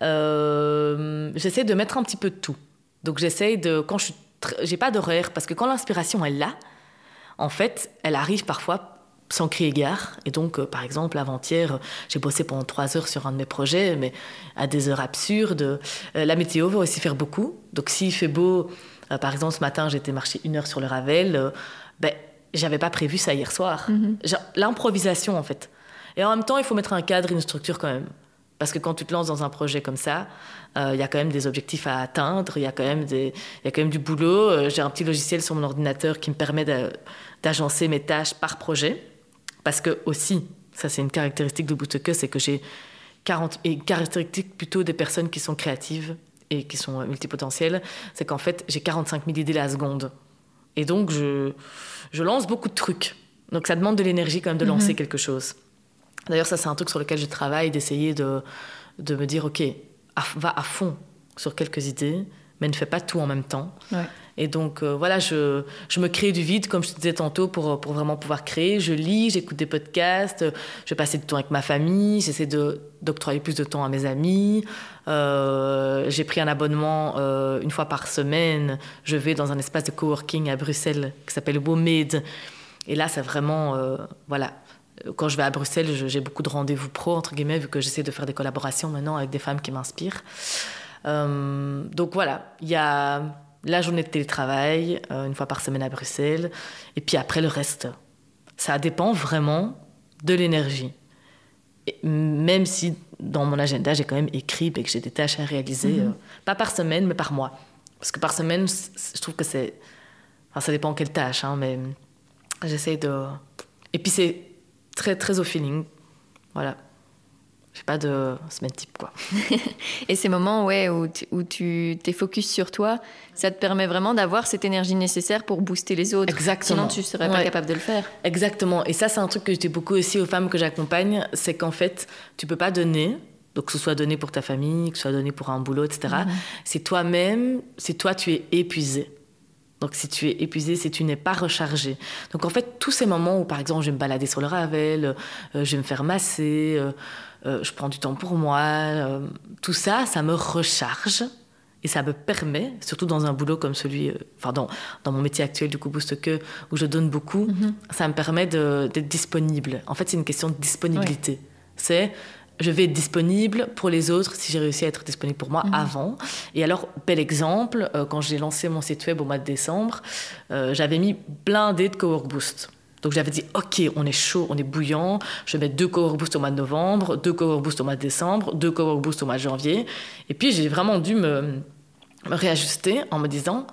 Speaker 2: Euh, j'essaie de mettre un petit peu de tout. Donc j'essaie de, quand je suis, j'ai pas d'horaire, parce que quand l'inspiration est là, en fait, elle arrive parfois sans crier gare. Et donc, euh, par exemple, avant-hier, j'ai bossé pendant trois heures sur un de mes projets, mais à des heures absurdes. Euh, la météo va aussi faire beaucoup. Donc, s'il fait beau, euh, par exemple, ce matin, j'étais marcher une heure sur le Ravel, ben, j'avais pas prévu ça hier soir. Mhm. L'improvisation, en fait. Et en même temps, il faut mettre un cadre, une structure quand même. Parce que quand tu te lances dans un projet comme ça, il y a quand même des objectifs à atteindre, il y a quand même, des, y a quand même du boulot. J'ai un petit logiciel sur mon ordinateur qui me permet d'agencer mes tâches par projet. Parce que aussi, ça c'est une caractéristique de Booteke, c'est que j'ai 40, et caractéristique plutôt des personnes qui sont créatives et qui sont multipotentielles, c'est qu'en fait j'ai 45 000 idées la seconde. Et donc je, je lance beaucoup de trucs. Donc ça demande de l'énergie quand même de lancer mhm. quelque chose. D'ailleurs ça c'est un truc sur lequel je travaille, d'essayer de, de me dire ok, va à fond sur quelques idées, mais ne fais pas tout en même temps. Ouais. Et donc, euh, voilà, je, je, me crée du vide, comme je te disais tantôt, pour, pour vraiment pouvoir créer. Je lis, j'écoute des podcasts, je passe du temps avec ma famille, j'essaie d'octroyer plus de temps à mes amis. Euh, j'ai pris un abonnement euh, une fois par semaine. Je vais dans un espace de coworking à Bruxelles qui s'appelle WOMED. Et là, c'est vraiment, voilà, quand je vais à Bruxelles, j'ai beaucoup de rendez-vous pro, entre guillemets, vu que j'essaie de faire des collaborations maintenant avec des femmes qui m'inspirent. donc voilà, il y a la journée de télétravail, euh, une fois par semaine à Bruxelles, et puis après le reste. Ça dépend vraiment de l'énergie. Même si dans mon agenda, j'ai quand même écrit et que j'ai des tâches à réaliser, mhm. euh, pas par semaine, mais par mois. Parce que par semaine, je trouve que c'est... Enfin, ça dépend quelle tâche, hein, mais j'essaie de... Et puis c'est très, très au feeling. Voilà. J'ai pas de semaine type, quoi.
Speaker 1: et ces moments ouais, où, où tu t'es focus sur toi, ça te permet vraiment d'avoir cette énergie nécessaire pour booster les autres.
Speaker 2: Exactement.
Speaker 1: Sinon, tu serais pas capable de le faire.
Speaker 2: Exactement. Et ça, c'est un truc que je dis beaucoup aussi aux femmes que j'accompagne, c'est qu'en fait, tu peux pas donner, donc que ce soit donné pour ta famille, que ce soit donné pour un boulot, etc. Mhm. C'est toi-même, c'est toi, tu es épuisé. Donc si tu es épuisé, si tu n'es pas rechargé. Donc en fait, tous ces moments où, par exemple, je vais me balader sur le Ravel, euh, je vais me faire masser, euh, euh, je prends du temps pour moi, tout ça, ça me recharge et ça me permet, surtout dans un boulot comme celui, enfin dans, dans, mon métier actuel du coup Boost Que, où je donne beaucoup, mhm. ça me permet d'être disponible. En fait, c'est une question de disponibilité. C'est je vais être disponible pour les autres si j'ai réussi à être disponible pour moi mhm. avant. Et alors, bel exemple, euh, quand j'ai lancé mon site web au mois de décembre, euh, j'avais mis blindé de Cowork Boost. Donc j'avais dit, OK, on est chaud, on est bouillant, je vais mettre deux Cowork Boost au mois de novembre, deux Cowork Boost au mois de décembre, deux Cowork Boost au mois de janvier. Et puis j'ai vraiment dû me, réajuster en me disant,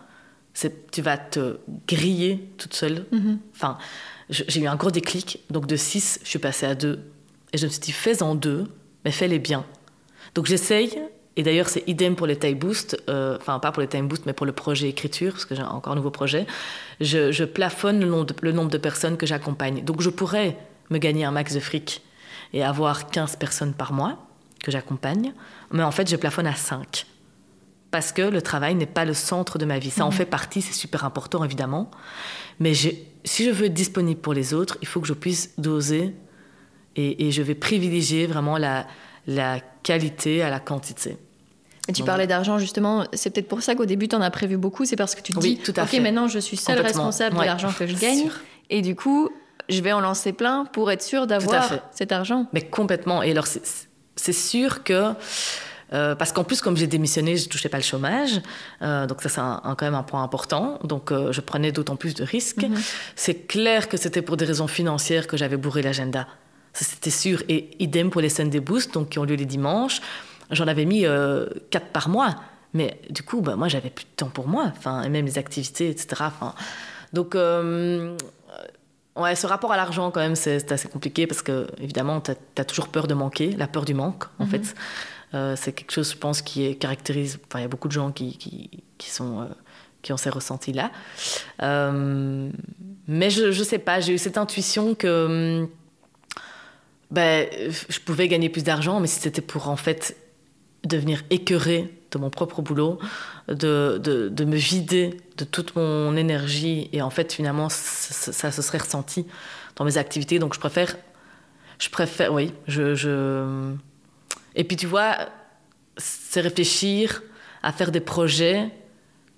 Speaker 2: tu vas te griller toute seule. Mhm. Enfin, j'ai eu un gros déclic. Donc de 6, je suis passée à 2. Et je me suis dit, fais en deux, mais fais-les bien. Donc j'essaye, et d'ailleurs c'est idem pour les time boost, euh, enfin pas pour les time boost, mais pour le projet écriture, parce que j'ai encore un nouveau projet, je, plafonne le nombre, de, le nombre de personnes que j'accompagne. Donc je pourrais me gagner un max de fric et avoir 15 personnes par mois que j'accompagne, mais en fait je plafonne à 5. Parce que le travail n'est pas le centre de ma vie. Ça en mhm. fait partie, c'est super important évidemment. Mais si je veux être disponible pour les autres, il faut que je puisse doser et, je vais privilégier vraiment la, la qualité à la quantité.
Speaker 1: Et tu parlais d'argent justement, c'est peut-être pour ça qu'au début tu en as prévu beaucoup, c'est parce que tu te dis, tout à ok maintenant je suis seule responsable de l'argent que je gagne, et du coup je vais en lancer plein pour être sûre d'avoir cet argent.
Speaker 2: Mais complètement, et alors c'est sûr que... Euh, parce qu'en plus, comme j'ai démissionné, je ne touchais pas le chômage. Euh, donc ça, c'est quand même un point important. Donc euh, je prenais d'autant plus de risques. Mhm. C'est clair que c'était pour des raisons financières que j'avais bourré l'agenda c'était sûr. Et idem pour les Sunday Boost, donc qui ont lieu les dimanches. J'en avais mis euh, quatre par mois. Mais du coup, bah, moi, j'avais plus de temps pour moi, enfin, et même les activités, etc. Enfin, donc, euh, ouais, ce rapport à l'argent, quand même, c'est assez compliqué parce que, évidemment, tu as, toujours peur de manquer, la peur du manque, en mhm. fait. Euh, c'est quelque chose, je pense, qui caractérise. Enfin, il y a beaucoup de gens qui, qui, qui sont. qui ont ces ressentis-là. mais je ne sais pas, j'ai eu cette intuition que ben, je pouvais gagner plus d'argent, mais si c'était pour en fait devenir écœuré de mon propre boulot, de, de, de, me vider de toute mon énergie, et en fait finalement ça, ça, se serait ressenti dans mes activités, donc je préfère, je préfère, oui, je, je... et puis tu vois, c'est réfléchir à faire des projets.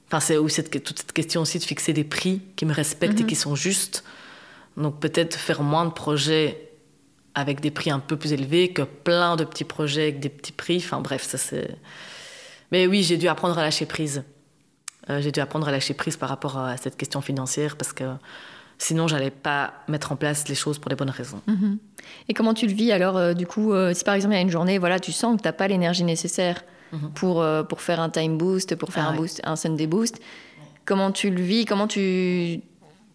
Speaker 2: Enfin, c'est aussi toute cette question aussi de fixer des prix qui me respectent et mhm. qui sont justes. Donc peut-être faire moins de projets avec des prix un peu plus élevés que plein de petits projets avec des petits prix. Enfin bref, ça c'est. Mais oui, j'ai dû apprendre à lâcher prise. Euh, j'ai dû apprendre à lâcher prise par rapport à cette question financière parce que Sinon, j'allais pas mettre en place les choses pour les bonnes raisons.
Speaker 1: Mhm. Et comment tu le vis alors, euh, du coup, euh, si par exemple il y a une journée, voilà, tu sens que tu n'as pas l'énergie nécessaire mhm. pour, euh, pour faire un time boost, pour faire ah un, boost, un Sunday boost, comment tu le vis Comment tu.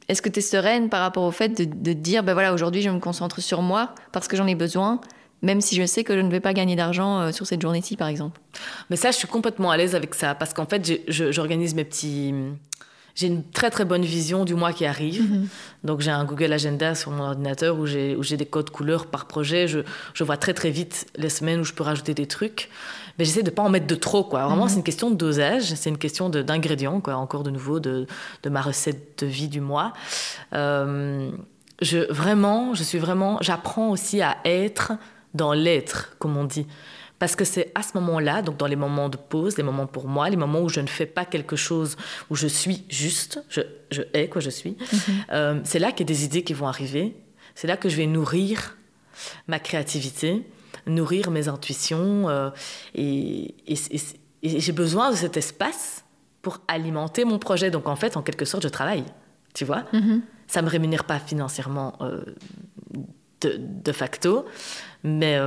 Speaker 1: Est-ce que tu es sereine par rapport au fait de, de dire, ben voilà, aujourd'hui je me concentre sur moi parce que j'en ai besoin même si je sais que je ne vais pas gagner d'argent sur cette journée-ci, par exemple?
Speaker 2: Mais ça, je suis complètement à l'aise avec ça, parce qu'en fait, j'organise mes petits, j'ai une très très bonne vision du mois qui arrive. Mhm. Donc j'ai un Google Agenda sur mon ordinateur où j'ai, où j'ai des codes couleurs par projet. Je, je, vois très très vite les semaines où je peux rajouter des trucs. Mais j'essaie de pas en mettre de trop. Quoi. Vraiment, mhm. c'est une question de dosage, c'est une question d'ingrédients, quoi. encore de nouveau, de, de, ma recette de vie du mois. Euh, je, vraiment, je suis vraiment, j'apprends aussi à être dans l'être, comme on dit. Parce que c'est à ce moment-là, donc dans les moments de pause, les moments pour moi, les moments où je ne fais pas quelque chose, où je suis juste, je, je hais quoi je suis, mhm. euh, c'est là qu'il y a des idées qui vont arriver. C'est là que je vais nourrir ma créativité, nourrir mes intuitions. Euh, et, j'ai besoin de cet espace pour alimenter mon projet. Donc en fait, en quelque sorte, je travaille. Tu vois mhm. Ça ne me rémunère pas financièrement euh, de, de, facto, mais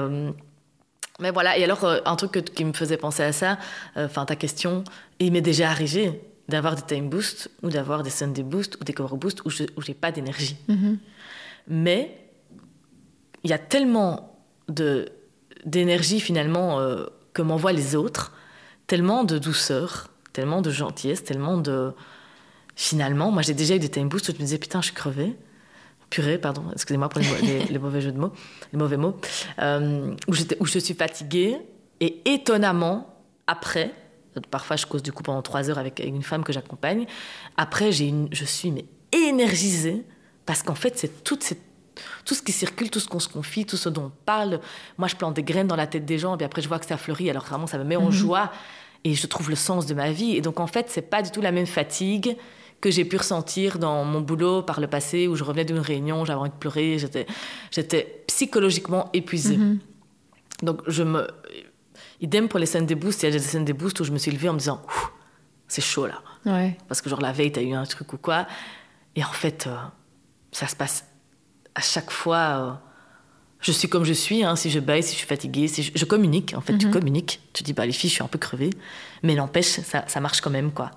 Speaker 2: mais voilà, et alors, euh, un truc qui me faisait penser à ça, euh, enfin, ta question, il m'est déjà arrivé d'avoir des time boosts ou d'avoir des Sunday boosts ou des cover boosts où je n'ai pas d'énergie. Mm-hmm. Mais il y a tellement de, d'énergie finalement euh, que m'envoient les autres, tellement de douceur, tellement de gentillesse, tellement de... Finalement, moi j'ai déjà eu des time boosts où je me disais putain, je suis crevée. Purée, pardon, excusez-moi pour les, mauvais jeux de mots, les mauvais mots, euh, où, je suis fatiguée et étonnamment, après, parfois je cause du coup pendant trois heures avec, une femme que j'accompagne, après j'ai je suis mais énergisée parce qu'en fait c'est toute cette tout ce qui circule, tout ce qu'on se confie, tout ce dont on parle. Moi, je plante des graines dans la tête des gens, et puis après, je vois que ça fleurit. Alors, vraiment, ça me met en mhm. joie et je trouve le sens de ma vie. Et donc, en fait, c'est pas du tout la même fatigue que j'ai pu ressentir dans mon boulot par le passé où je revenais d'une réunion, j'avais envie de pleurer, j'étais, j'étais psychologiquement épuisée. Mm-hmm. Donc je me... Idem pour les scènes des boosts, il y a des scènes des boosts où je me suis levée en me disant c'est chaud là. Parce que genre la veille, t'as eu un truc ou quoi. Et en fait, euh, ça se passe à chaque fois. Euh, je suis comme je suis, hein, si je baille, si je suis fatiguée, si je, communique, en fait, tu mm-hmm. communiques. Tu dis, bah les filles, je suis un peu crevée. Mais n'empêche, ça, ça marche quand même, quoi.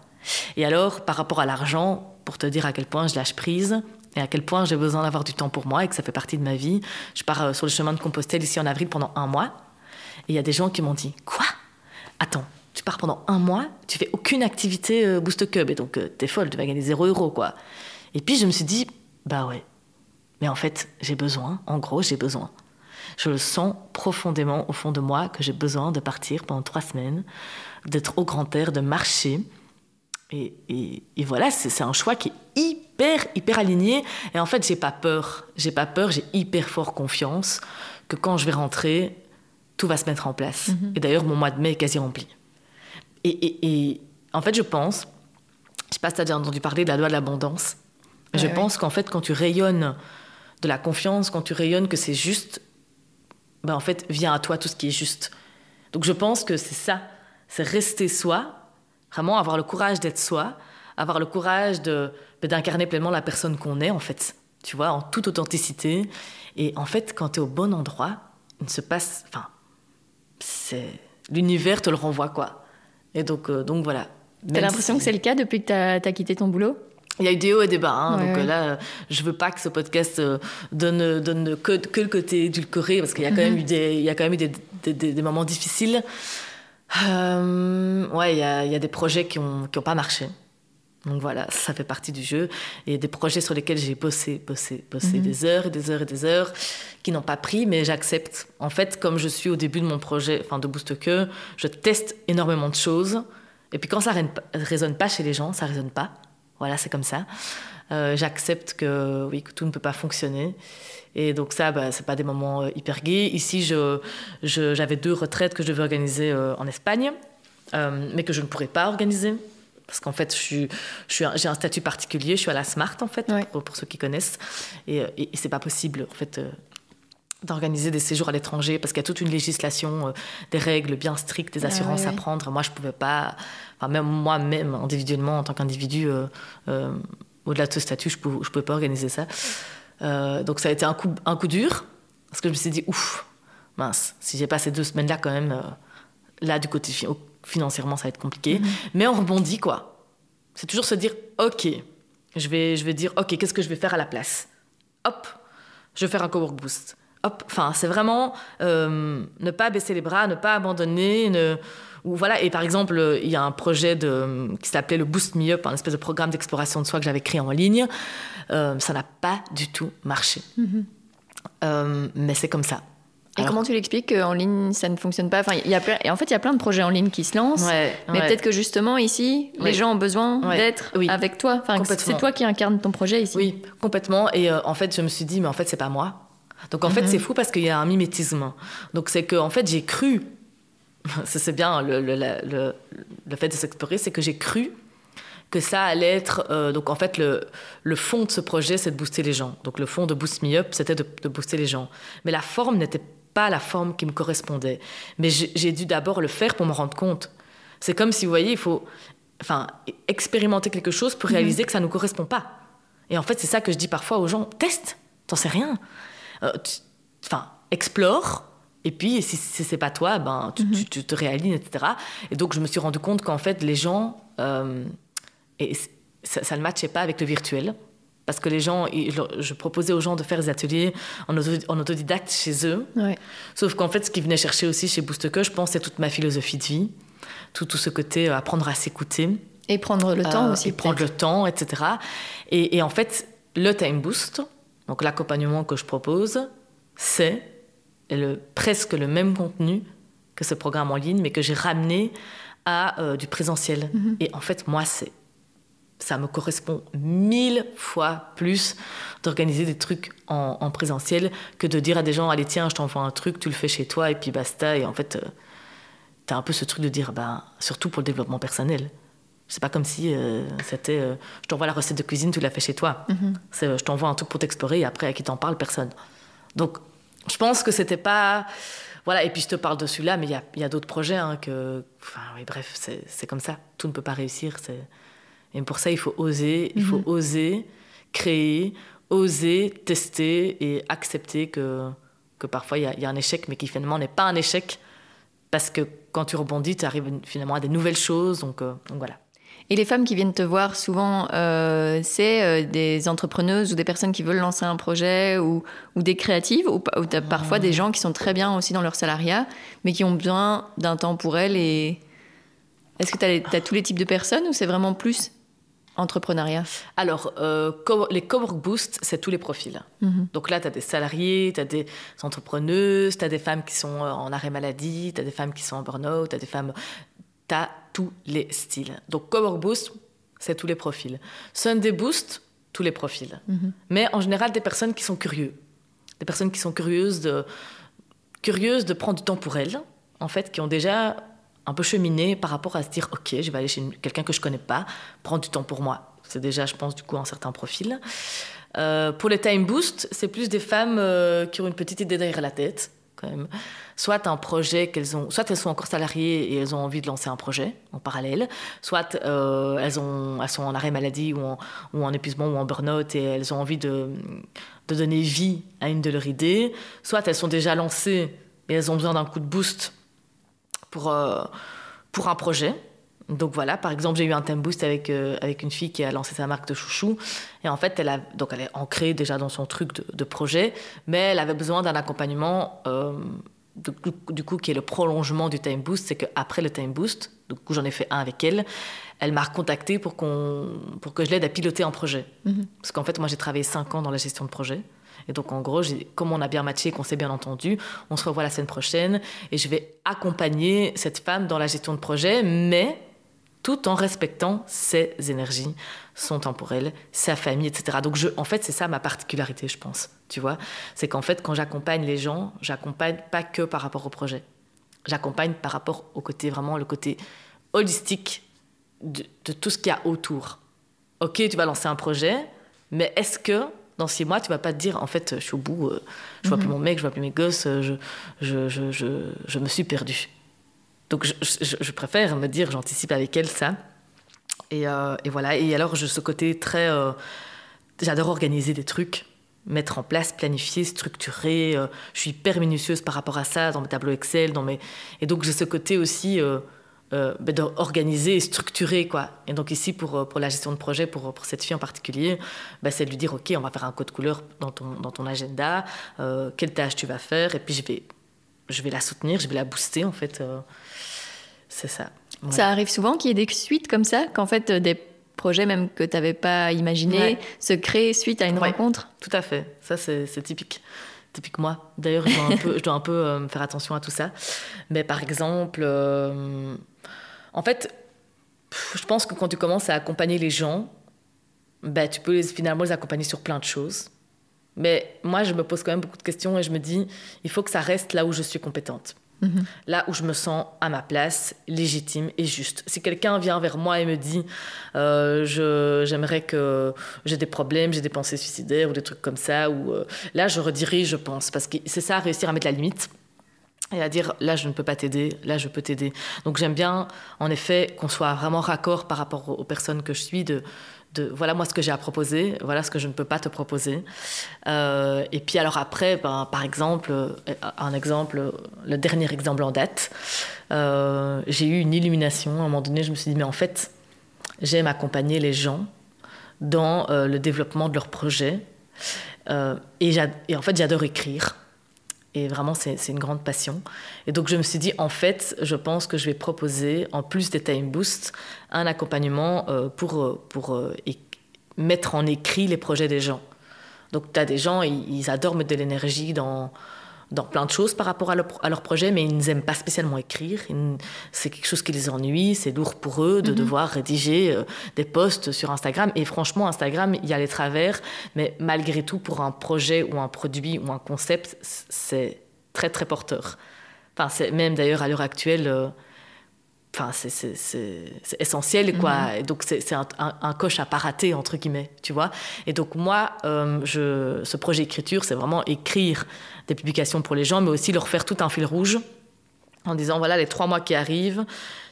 Speaker 2: Et alors, par rapport à l'argent, pour te dire à quel point je lâche prise et à quel point j'ai besoin d'avoir du temps pour moi et que ça fait partie de ma vie, je pars euh, sur le chemin de Compostelle ici en avril pendant un mois. Et il y a des gens qui m'ont dit Quoi? Attends, tu pars pendant un mois, tu fais aucune activité euh, Boost Cub et donc euh, t'es folle, tu vas gagner 0 euros quoi. Et puis je me suis dit Bah ouais, mais en fait j'ai besoin, en gros j'ai besoin. Je le sens profondément au fond de moi que j'ai besoin de partir pendant trois semaines, d'être au grand air, de marcher et, voilà, c'est un choix qui est hyper, hyper aligné. Et en fait, j'ai pas peur. J'ai pas peur, j'ai hyper fort confiance que quand je vais rentrer, tout va se mettre en place. Mhm. Et d'ailleurs, mon mois de mai est quasi rempli. Et, en fait, je pense, je sais pas si tu as déjà entendu parler de la loi de l'abondance. je pense qu'en fait, quand tu rayonnes de la confiance, quand tu rayonnes que c'est juste, ben en fait, vient à toi tout ce qui est juste. Donc je pense que c'est ça, c'est rester soi, Vraiment avoir le courage d'être soi, avoir le courage de ben, d'incarner pleinement la personne qu'on est en fait, tu vois, en toute authenticité. Et en fait, quand tu es au bon endroit, il se passe, enfin, c'est l'univers te le renvoie quoi. Et donc, euh, donc voilà.
Speaker 1: T'as l'impression que c'est le cas depuis que tu as, quitté ton boulot?
Speaker 2: Il y a eu des hauts et des bas. Hein, donc là, je veux pas que ce podcast euh, donne, donne que, que, le côté édulcoré, parce qu'il y a quand même eu des, il y a quand même eu des, des, des moments difficiles. Euh, ouais, il y a, y a, des projets qui n'ont qui ont pas marché. Donc voilà, ça fait partie du jeu. Et des projets sur lesquels j'ai bossé, bossé, bossé mhm. des heures et des heures et des heures, qui n'ont pas pris, mais j'accepte. En fait, comme je suis au début de mon projet, enfin de Boost Que, je teste énormément de choses. Et puis quand ça ne résonne pas chez les gens, ça résonne pas. Voilà, c'est comme ça. Euh, j'accepte que, oui, que tout ne peut pas fonctionner. Et donc ça, bah, c'est pas des moments euh, hyper gays. Ici, j'avais je, deux retraites que je devais organiser euh, en Espagne, mais que je ne pourrais pas organiser. Parce qu'en fait, j'ai je un statut particulier, je suis à la SMART, en fait, pour, ceux qui connaissent. Et, et, c'est pas possible, en fait, d'organiser des séjours à l'étranger, parce qu'il y a toute une législation, des règles bien strictes, des assurances à prendre. Moi, je pouvais pas, enfin, même moi-même, individuellement, en tant qu'individu, au-delà de ce statut, je ne pouvais, pas organiser ça. Euh, donc ça a été un coup, un coup dur, parce que je me suis dit, ouf, mince, si j'ai pas ces deux semaines-là, quand même, euh, là, du côté financièrement, ça va être compliqué. Mhm. Mais on rebondit, quoi. C'est toujours se dire, ok, je vais, je vais dire, ok, qu'est-ce que je vais faire à la place? Hop, je vais faire un cowork boost. Hop, enfin, c'est vraiment euh, ne pas baisser les bras, ne pas abandonner, ne ou voilà, et par exemple, il y a un projet de, qui s'appelait le Boost Me Up, un espèce de programme d'exploration de soi que j'avais créé en ligne. Euh, ça n'a pas du tout marché. Mhm. Euh, mais c'est comme ça.
Speaker 1: Et comment tu l'expliques qu'en ligne, ça ne fonctionne pas? Enfin, y a Et en fait, il y a plein de projets en ligne qui se lancent. mais peut-être que justement, ici, les gens ont besoin d'être avec toi. Enfin, c'est toi qui incarne ton projet ici.
Speaker 2: Oui, complètement. Et euh, en fait, je me suis dit, mais en fait, c'est pas moi. Donc en fait, mhm. c'est fou parce qu'il y a un mimétisme. Donc c'est que en fait, j'ai cru c'est bien le, le, le, le, fait de s'explorer, c'est que j'ai cru que ça allait être. Euh, donc en fait, le, le fond de ce projet, c'est de booster les gens. Donc le fond de Boost Me Up, c'était de, de, booster les gens. Mais la forme n'était pas la forme qui me correspondait. Mais j'ai dû d'abord le faire pour me rendre compte. C'est comme si, vous voyez, il faut enfin, expérimenter quelque chose pour mhm. réaliser que ça ne nous correspond pas. Et en fait, c'est ça que je dis parfois aux gens teste, t'en sais rien. Euh, enfin, explore et puis, si, ce c'est pas toi, ben, tu, mhm. te réalignes, etc. Et donc, je me suis rendu compte qu'en fait, les gens, euh, et ça, ne matchait pas avec le virtuel. Parce que les gens, je proposais aux gens de faire des ateliers en, autodidacte chez eux. Sauf qu'en fait, ce qu'ils venaient chercher aussi chez Boost Que, je pense, c'est toute ma philosophie de vie, tout, tout ce côté euh, apprendre à s'écouter.
Speaker 1: Et prendre le temps euh, aussi.
Speaker 2: Et prendre le temps, etc. Et, et en fait, le Time Boost, donc l'accompagnement que je propose, c'est le, presque le même contenu que ce programme en ligne, mais que j'ai ramené à euh, du présentiel. Mhm. Et en fait, moi, c'est ça me correspond mille fois plus d'organiser des trucs en, présentiel que de dire à des gens allez tiens je t'envoie un truc tu le fais chez toi et puis basta et en fait euh, tu as un peu ce truc de dire ben surtout pour le développement personnel c'est pas comme si euh, c'était je t'envoie la recette de cuisine tu la fais chez toi mhm. c'est je t'envoie un truc pour t'explorer et après à qui t'en parle personne donc je pense que c'était pas. Voilà, et puis je te parle de celui-là, mais il y a, d'autres projets hein, que. Enfin, oui, bref, c'est comme ça. Tout ne peut pas réussir. Et pour ça, il faut oser. Il faut mhm. oser créer, oser tester et accepter que, que parfois il y, a un échec, mais qui finalement n'est pas un échec. Parce que quand tu rebondis, tu arrives finalement à des nouvelles choses. Donc, euh, donc voilà.
Speaker 1: Et les femmes qui viennent te voir souvent, euh, c'est euh, des entrepreneuses ou des personnes qui veulent lancer un projet ou, des créatives ou, tu as parfois des gens qui sont très bien aussi dans leur salariat, mais qui ont besoin d'un temps pour elles. Et... Est-ce que tu as, tous les types de personnes ou c'est vraiment plus entrepreneuriat?
Speaker 2: Alors, euh, les Cowork Boost, c'est tous les profils. Mhm. Donc là, tu as des salariés, tu as des entrepreneuses, tu as des femmes qui sont en arrêt maladie, tu as des femmes qui sont en burn-out, tu as des femmes tu tous les styles. Donc Cover Boost, c'est tous les profils. Sunday Boost, tous les profils. Mhm. Mais en général, des personnes qui sont curieuses. Des personnes qui sont curieuses de, curieuses de prendre du temps pour elles, en fait, qui ont déjà un peu cheminé par rapport à se dire, OK, je vais aller chez quelqu'un que je connais pas, prendre du temps pour moi. C'est déjà, je pense, du coup, un certain profil. Euh, pour les time boost, c'est plus des femmes euh, qui ont une petite idée derrière la tête, soit un projet qu'elles ont, soit elles sont encore salariées et elles ont envie de lancer un projet en parallèle, soit euh, elles sont en arrêt maladie ou en, ou en épuisement ou en burn-out et elles ont envie de, de donner vie à une de leurs idées, soit elles sont déjà lancées et elles ont besoin d'un coup de boost pour, euh, pour un projet. Donc voilà, par exemple, j'ai eu un thème boost avec, euh, avec une fille qui a lancé sa marque de chouchou. Et en fait, elle, a, donc elle est ancrée déjà dans son truc de, de projet, mais elle avait besoin d'un accompagnement du, coup, qui est le prolongement du time boost, c'est qu'après le time boost, du coup j'en ai fait un avec elle, elle m'a recontacté pour, qu'on, pour que je l'aide à piloter un projet. Mhm. Parce qu'en fait, moi j'ai travaillé cinq ans dans la gestion de projet. Et donc en gros, comme on a bien matché, qu'on s'est bien entendu, on se revoit la semaine prochaine et je vais accompagner cette femme dans la gestion de projet, mais tout en respectant ses énergies, son temporel, sa famille, etc. Donc, je, en fait, c'est ça ma particularité, je pense. Tu vois, c'est qu'en fait, quand j'accompagne les gens, j'accompagne pas que par rapport au projet. J'accompagne par rapport au côté vraiment le côté holistique de, tout ce qu'il y a autour. Ok, tu vas lancer un projet, mais est-ce que dans six mois, tu vas pas te dire, en fait, je suis au bout, euh, je vois plus mhm. mon mec, je vois plus mes gosses, euh, je, je, je, je, je me suis perdue. Donc je, préfère me dire, j'anticipe avec elle ça, Et, et, voilà. Et alors, je, ce côté très. J'adore organiser des trucs mettre en place, planifier, structurer. je suis hyper minutieuse par rapport à ça dans mes tableaux Excel, dans mes... et donc j'ai ce côté aussi euh, ben, d'organiser et structurer quoi. Et donc ici pour, euh, pour la gestion de projet pour, pour cette fille en particulier, ben, c'est de lui dire ok on va faire un code couleur dans ton, dans ton agenda, euh, quelle tâche tu vas faire et puis je vais, je vais la soutenir, je vais la booster en fait. C'est ça.
Speaker 1: Ça arrive souvent qu'il y ait des suites comme ça, qu'en fait des projets même que tu n'avais pas imaginé se créent suite à une rencontre
Speaker 2: Tout à fait, ça c'est typique typique moi. D'ailleurs, je dois un peu, je dois un peu faire attention à tout ça. Mais par exemple, en fait, je pense que quand tu commences à accompagner les gens, ben, tu peux finalement les accompagner sur plein de choses. Mais moi, je me pose quand même beaucoup de questions et je me dis, il faut que ça reste là où je suis compétente. Là où je me sens à ma place, légitime et juste. Si quelqu'un vient vers moi et me dit euh, j'aimerais que j'ai des problèmes, j'ai des pensées suicidaires ou des trucs comme ça, ou euh, là je redirige, je pense, parce que c'est ça réussir à mettre la limite et à dire là je ne peux pas t'aider, là je peux t'aider. Donc j'aime bien en effet qu'on soit vraiment raccord par rapport aux personnes que je suis, de, de voilà moi ce que j'ai à proposer, voilà ce que je ne peux pas te proposer. Euh, et puis alors après, ben, par exemple, euh, un exemple, le dernier exemple en date, euh, j'ai eu une illumination. À un moment donné, je me suis dit mais en fait j'aime accompagner les gens dans le développement de leurs projets. et, et en fait j'adore écrire. Et vraiment, c'est une grande passion. Et donc, je me suis dit, en fait, je pense que je vais proposer, en plus des Time Boost, un accompagnement euh, pour, euh, pour euh, mettre en écrit les projets des gens. Donc, tu as des gens, ils adorent mettre de l'énergie dans, dans plein de choses par rapport à leur, projet, mais ils n'aiment pas spécialement écrire. C'est quelque chose qui les ennuie, c'est lourd pour eux de mhm. devoir rédiger euh, des posts sur Instagram. Et franchement, Instagram, il y a les travers, mais malgré tout, pour un projet ou un produit ou un concept, c'est très très porteur. Enfin, c'est même d'ailleurs à l'heure actuelle. Euh, Enfin, c'est essentiel, quoi. Mhm. Et donc, c'est un, un, coche à pas rater, entre guillemets, tu vois. Et donc, moi, euh, je, ce projet écriture, c'est vraiment écrire des publications pour les gens, mais aussi leur faire tout un fil rouge en disant, voilà, les trois mois qui arrivent,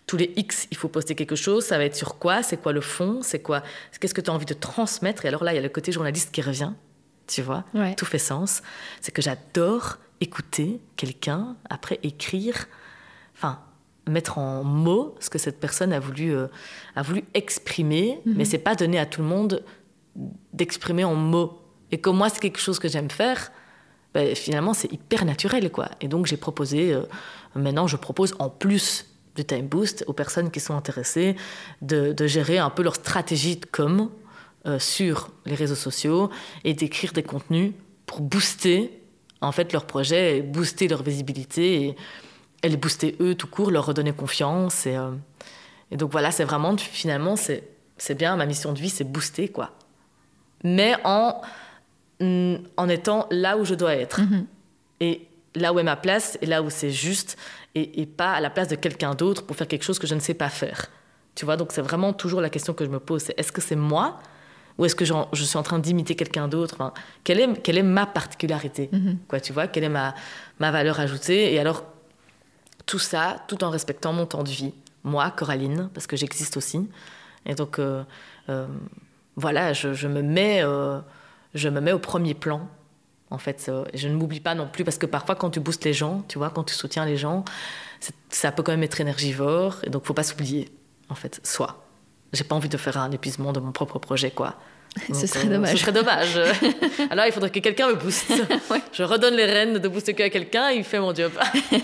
Speaker 2: tous les X, il faut poster quelque chose, ça va être sur quoi, c'est quoi le fond, c'est quoi, qu'est-ce que tu as envie de transmettre? Et alors là, il y a le côté journaliste qui revient, tu vois, tout fait sens. C'est que j'adore écouter quelqu'un, après écrire, enfin, mettre en mots ce que cette personne a voulu, euh, a voulu exprimer, mhm. mais c'est pas donné à tout le monde d'exprimer en mots. Et comme moi, c'est quelque chose que j'aime faire, ben, finalement, c'est hyper naturel, quoi. Et donc, j'ai proposé, euh, maintenant, je propose en plus du Time Boost aux personnes qui sont intéressées de, gérer un peu leur stratégie de com euh, sur les réseaux sociaux et d'écrire des contenus pour booster, en fait, leur projet, et booster leur visibilité et, elle les booster eux tout court, leur redonner confiance. Et, euh, et donc voilà, c'est vraiment, finalement, c'est, bien, ma mission de vie, c'est booster, quoi. Mais en, en étant là où je dois être. Mm-hmm. Et là où est ma place, et là où c'est juste, et, et pas à la place de quelqu'un d'autre pour faire quelque chose que je ne sais pas faire. Tu vois, donc c'est vraiment toujours la question que je me pose, c'est est-ce que c'est moi ou est-ce que je suis en train d'imiter quelqu'un d'autre? Enfin, quelle, est, quelle est ma particularité? Mm-hmm. quoi, Tu vois, quelle est ma, ma valeur ajoutée? Et alors, tout ça, tout en respectant mon temps de vie. Moi, Coraline, parce que j'existe aussi. Et donc, euh, euh, voilà, je, me mets, euh, je me mets au premier plan. En fait, je ne m'oublie pas non plus parce que parfois, quand tu boostes les gens, tu vois, quand tu soutiens les gens, ça peut quand même être énergivore. Et donc, faut pas s'oublier, en fait, soit. J'ai pas envie de faire un épuisement de mon propre projet, quoi.
Speaker 1: Ce serait euh, dommage.
Speaker 2: Ce serait dommage. Alors, il faudrait que quelqu'un me booste. Je redonne les rênes de booster que à quelqu'un, il fait mon job.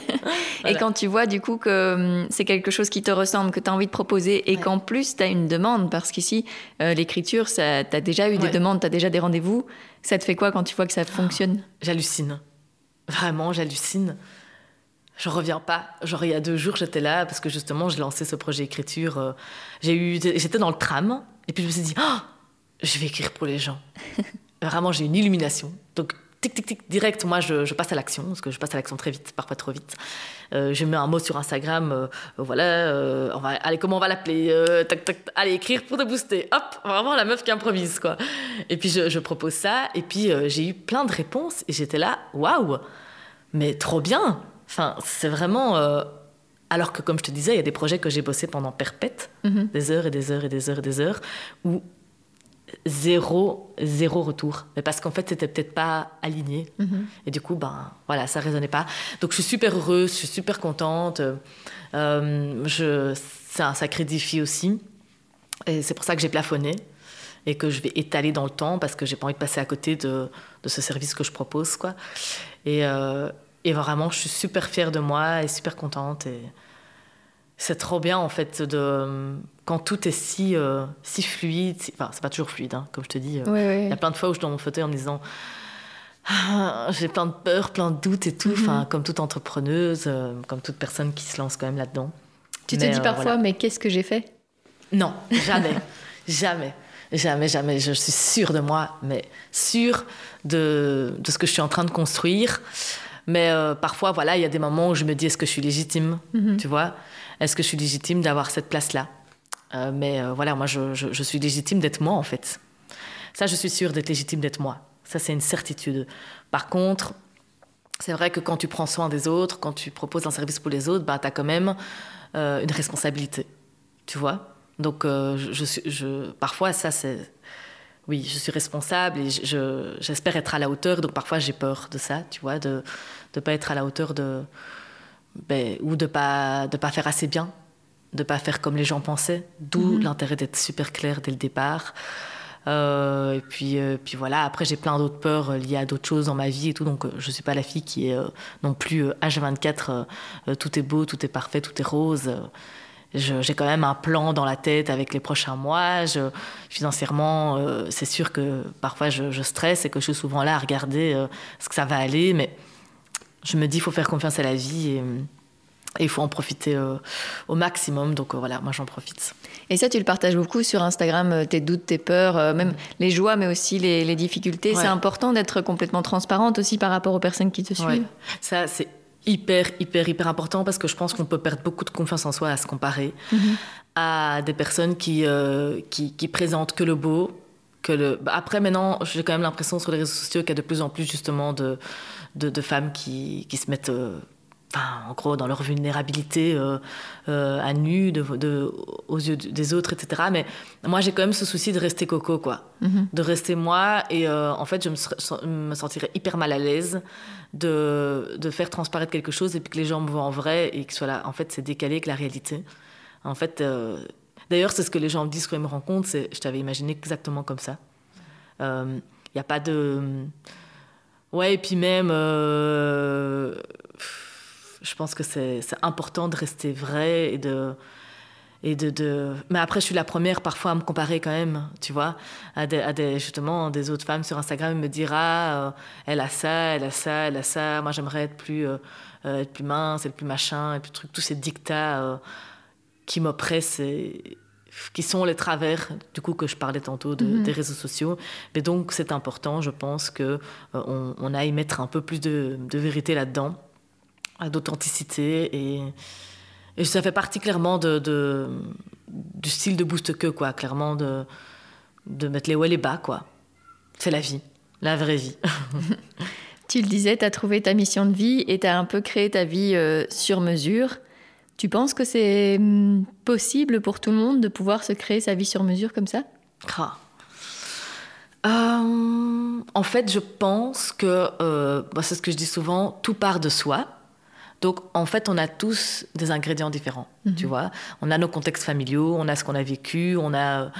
Speaker 1: Et quand tu vois du coup que hum, c'est quelque chose qui te ressemble, que tu as envie de proposer et qu'en plus tu as une demande, parce qu'ici, euh, l'écriture, tu as déjà eu des demandes, tu as déjà des rendez-vous, ça te fait quoi quand tu vois que ça fonctionne?
Speaker 2: J'hallucine. Vraiment, j'hallucine. Je reviens pas. Genre, il y a deux jours, j'étais là parce que justement, j'ai lancé ce projet écriture. Euh, j'ai eu, j'étais dans le tram et puis je me suis dit, oh, je vais écrire pour les gens. Vraiment, j'ai une illumination. Donc, tic, tic, tic, direct, moi, je, passe à l'action, parce que je passe à l'action très vite, parfois trop vite. Euh, je mets un mot sur Instagram, euh, voilà, euh, on va, allez, comment on va l'appeler tac, tac, Allez, écrire pour te booster. Hop, vraiment la meuf qui improvise, quoi. Et puis, je, je propose ça, et puis j'ai eu plein de réponses, et j'étais là, waouh, mais trop bien. Enfin, c'est vraiment Alors que, comme je te disais, il y a des projets que j'ai bossé pendant perpète, mhm. des heures et des heures et des heures et des heures, où zéro, zéro retour. Mais parce qu'en fait, c'était peut-être pas aligné. Mhm. Et du coup, ben, voilà, ça résonnait pas. Donc, je suis super heureuse, je suis super contente. Euh, je, c'est un sacré défi aussi. Et c'est pour ça que j'ai plafonné et que je vais étaler dans le temps parce que j'ai pas envie de passer à côté de, de ce service que je propose, quoi. Et, euh, et vraiment, je suis super fière de moi et super contente. Et c'est trop bien, en fait, de, quand tout est si, euh, si fluide. Enfin, c'est pas toujours fluide, hein, comme je te dis.
Speaker 1: Euh,
Speaker 2: il y a plein de fois où je suis dans mon fauteuil en me disant ah, j'ai plein de peurs, plein de doutes et tout. Mhm. Enfin, comme toute entrepreneuse, euh, comme toute personne qui se lance quand même là-dedans.
Speaker 1: Tu te dis parfois, mais qu'est-ce que j'ai fait?
Speaker 2: Non, jamais, jamais. Jamais, jamais. Je suis sûre de moi, mais sûre de, de ce que je suis en train de construire. Mais euh, parfois, voilà, il y a des moments où je me dis est-ce que je suis légitime? Mhm. Tu vois? Est-ce que je suis légitime d'avoir cette place-là euh, Mais euh, voilà, moi, je, suis légitime d'être moi, en fait. Ça, je suis sûre d'être légitime d'être moi. Ça, c'est une certitude. Par contre, c'est vrai que quand tu prends soin des autres, quand tu proposes un service pour les autres, bah, tu as quand même une responsabilité. Tu vois? Donc, je, parfois, ça, c'est oui, je suis responsable et j'espère être à la hauteur. Donc parfois j'ai peur de ça, tu vois, de ne pas être à la hauteur de ben, ou de pas de pas faire assez bien, de pas faire comme les gens pensaient. D'où mhm. l'intérêt d'être super clair dès le départ. Euh, et puis, euh, puis voilà, après j'ai plein d'autres peurs liées à d'autres choses dans ma vie et tout, donc euh, je ne suis pas la fille qui est non plus H24, tout est beau, tout est parfait, tout est rose j'ai quand même un plan dans la tête avec les prochains mois. Je, financièrement, euh, c'est sûr que parfois je, je, stresse et que je suis souvent là à regarder euh, ce que ça va aller, mais je me dis il faut faire confiance à la vie et, il faut en profiter euh, au maximum. Donc voilà, moi j'en profite.
Speaker 1: Et ça, tu le partages beaucoup sur Instagram, tes doutes, tes peurs, même les joies, mais aussi les, les difficultés. C'est important d'être complètement transparente aussi par rapport aux personnes qui te suivent.
Speaker 2: Ça, c'est hyper, hyper, hyper important parce que je pense qu'on peut perdre beaucoup de confiance en soi à se comparer mhm. à des personnes qui, euh, qui, qui, présentent que le beau. Que le... Bah, après, maintenant, j'ai quand même l'impression sur les réseaux sociaux qu'il y a de plus en plus justement de, de, de femmes qui, qui se mettent euh, en gros, dans leur vulnérabilité euh, euh, à nu, de, aux yeux des autres, etc. Mais moi, j'ai quand même ce souci de rester coco, quoi. Mhm. De rester moi. Et en fait, je me, me, sentirais hyper mal à l'aise de, de, faire transparaître quelque chose et puis que les gens me voient en vrai et que soit là. En fait, c'est décalé avec la réalité. En fait, d'ailleurs, c'est ce que les gens me disent quand ils me rencontrent. C'est, je t'avais imaginé exactement comme ça. Il n'y a pas de. Ouais, et puis même je pense que c'est important de rester vrai et de et de, de, mais après je suis la première parfois à me comparer quand même tu vois à des, des justement des autres femmes sur Instagram me dire ah euh, elle a ça elle a ça elle a ça. Moi j'aimerais être plus euh, euh, être plus mince être plus machin et puis truc tous ces dictats qui m'oppressent et qui sont les travers du coup que je parlais tantôt de, mm-hmm. des réseaux sociaux. Mais donc c'est important je pense que on, on aille mettre un peu plus de, de vérité là-dedans d'authenticité et, et, ça fait partie clairement de, de, du style de boost que quoi. Clairement de, de mettre les hauts et les bas quoi. C'est la vie la vraie vie.
Speaker 1: Tu le disais tu as trouvé ta mission de vie et tu as un peu créé ta vie euh, sur mesure tu penses que c'est hum, possible pour tout le monde de pouvoir se créer sa vie sur mesure comme ça?
Speaker 2: Ah. euh, en fait, je pense que, euh, bah, c'est ce que je dis souvent, tout part de soi. Donc, en fait, on a tous des ingrédients différents, tu mhm. vois. On a nos contextes familiaux, on a ce qu'on a vécu, on a,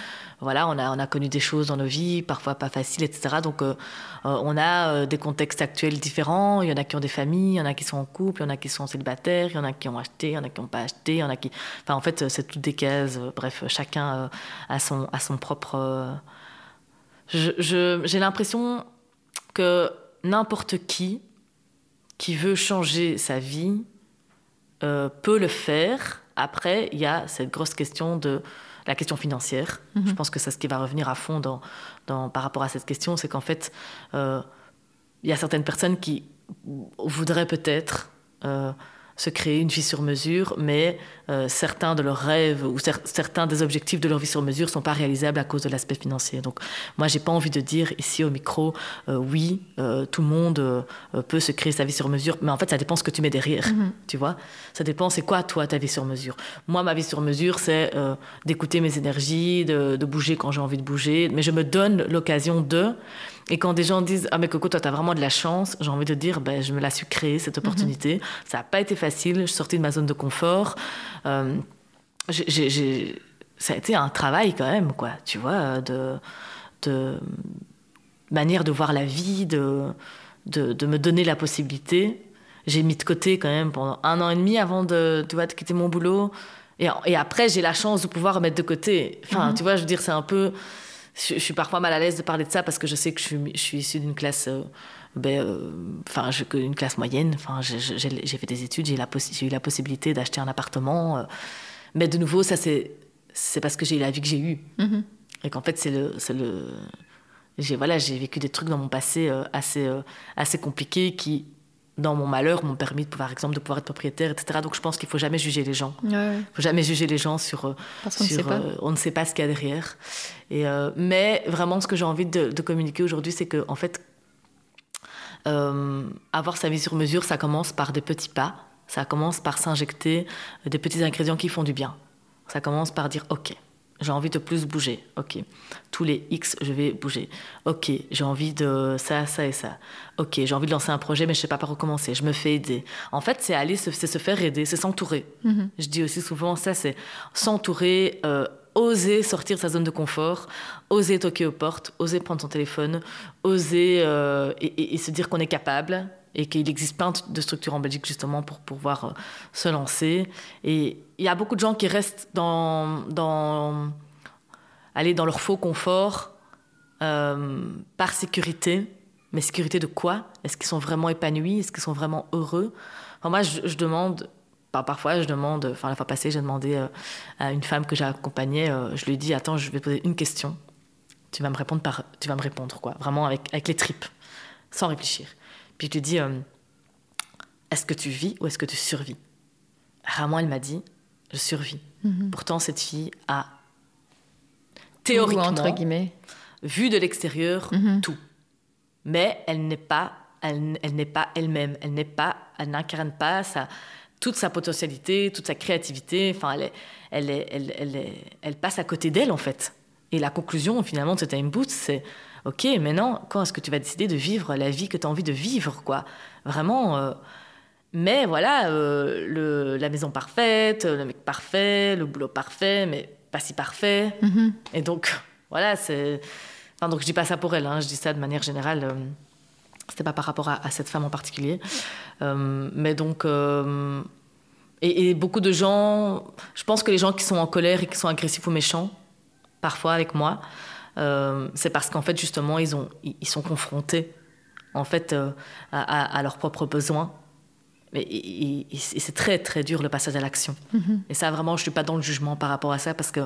Speaker 2: voilà, on a, on a connu des choses dans nos vies, parfois pas faciles, etc. Donc, euh, euh, on a euh, des contextes actuels différents. Il y en a qui ont des familles, il y en a qui sont en couple, il y en a qui sont célibataires, il y en a qui ont acheté, il y en a qui n'ont pas acheté, il y en a qui... Enfin, en fait, c'est toutes des cases. bref, chacun a, son, son propre... J'ai l'impression que n'importe qui qui veut changer sa vie peut le faire. Après, il y a cette grosse question de la question financière. Mhm. Je pense que c'est ce qui va revenir à fond dans, dans, par rapport à cette question, c'est qu'en fait, euh, il y a certaines personnes qui voudraient peut-être euh, se créer une vie sur mesure, mais euh, certains de leurs rêves ou certains des objectifs de leur vie sur mesure sont pas réalisables à cause de l'aspect financier. Donc moi, j'ai pas envie de dire ici au micro, euh, oui, euh, tout le monde peut se créer sa vie sur mesure, mais en fait, ça dépend ce que tu mets derrière, mhm. tu vois. Ça dépend, c'est quoi toi ta vie sur mesure? Moi, ma vie sur mesure, c'est d'écouter mes énergies, de, de bouger quand j'ai envie de bouger, mais je me donne l'occasion de et quand des gens disent Ah, mais Coco, toi, tu as vraiment de la chance, j'ai envie de dire ben, Je me la suis créée, cette mhm. opportunité. Ça n'a pas été facile. Je suis sortie de ma zone de confort. Euh, ça a été un travail quand même, quoi, tu vois, de, de manière de voir la vie, de, de, de me donner la possibilité. J'ai mis de côté quand même pendant un an et demi avant de, tu vois, de quitter mon boulot. Et, et après, j'ai la chance de pouvoir mettre de côté. Enfin, mhm. tu vois, je veux dire, c'est un peu je, suis parfois mal à l'aise de parler de ça parce que je sais que je suis, je suis issue d'une classe, euh, ben, euh, enfin, une classe moyenne. Enfin, j'ai fait des études, j'ai eu la possibilité d'acheter un appartement. Euh. mais de nouveau, ça c'est c'est parce que j'ai eu la vie que j'ai eue mm-hmm. et qu'en fait c'est le le j'ai voilà j'ai vécu des trucs dans mon passé assez assez compliqués qui dans mon malheur, m'ont permis, de, par exemple, de pouvoir être propriétaire, etc. Donc je pense qu'il faut jamais juger les gens. Il ne faut jamais juger les gens sur... Euh,
Speaker 1: Parce qu'on ne sait pas. Euh,
Speaker 2: on ne sait pas ce qu'il y a derrière. Et, euh, mais vraiment, ce que j'ai envie de, communiquer aujourd'hui, c'est que, en fait, avoir sa vie sur mesure, ça commence par des petits pas. Ça commence par s'injecter des petits ingrédients qui font du bien. Ça commence par dire, OK, j'ai envie de plus bouger. Ok. Tous les X, je vais bouger. Ok. J'ai envie de ça, ça et ça. Ok. J'ai envie de lancer un projet, mais je sais pas par où commencer. Je me fais aider. En fait, c'est aller, c'est se faire aider, c'est s'entourer. Mhm. Je dis aussi souvent ça, c'est s'entourer, euh, oser sortir de sa zone de confort, oser toquer aux portes, oser prendre son téléphone, oser euh, et, se dire qu'on est capable et qu'il existe plein de structures en Belgique justement pour pouvoir euh, se lancer. Et il y a beaucoup de gens qui restent dans, aller dans leur faux confort euh, par sécurité. Mais sécurité de quoi? Est-ce qu'ils sont vraiment épanouis? Est-ce qu'ils sont vraiment heureux? Enfin, Moi, je, demande, parfois, je demande, enfin, la fois passée, j'ai demandé euh, à une femme que j'accompagnais, je lui ai dit Attends, je vais poser une question. Tu vas me répondre, par, tu vas me répondre quoi Vraiment avec, avec les tripes, sans réfléchir. Puis je lui dis, euh, est-ce que tu vis ou est-ce que tu survis? Rarement, elle m'a dit, je survis. Mhm. Pourtant, cette fille a théoriquement, entre guillemets. vu de l'extérieur, mhm. tout. Mais elle n'est pas, elle, elle n'est pas elle-même. Elle n'est pas, elle n'incarne pas sa, toute sa potentialité, toute sa créativité. Enfin, elle, elle, elle, elle, elle passe à côté d'elle en fait. Et la conclusion finalement de ce time boot, c'est ok, maintenant, quand est-ce que tu vas décider de vivre la vie que tu as envie de vivre, quoi? Vraiment. Euh, mais voilà, euh, le, la maison parfaite, le mec parfait, le boulot parfait, mais pas si parfait. Mm-hmm. Et donc, voilà, c'est. Enfin, donc, je dis pas ça pour elle, hein, je dis ça de manière générale. Euh, c'était pas par rapport à, cette femme en particulier. mais donc. Et, et, beaucoup de gens. Je pense que les gens qui sont en colère et qui sont agressifs ou méchants, parfois avec moi, euh, c'est parce qu'en fait, justement, ils, ont, ils sont confrontés en fait, euh, à, leurs propres besoins. Et, c'est très, très dur le passage à l'action. Mm-hmm. Et ça, vraiment, je ne suis pas dans le jugement par rapport à ça parce que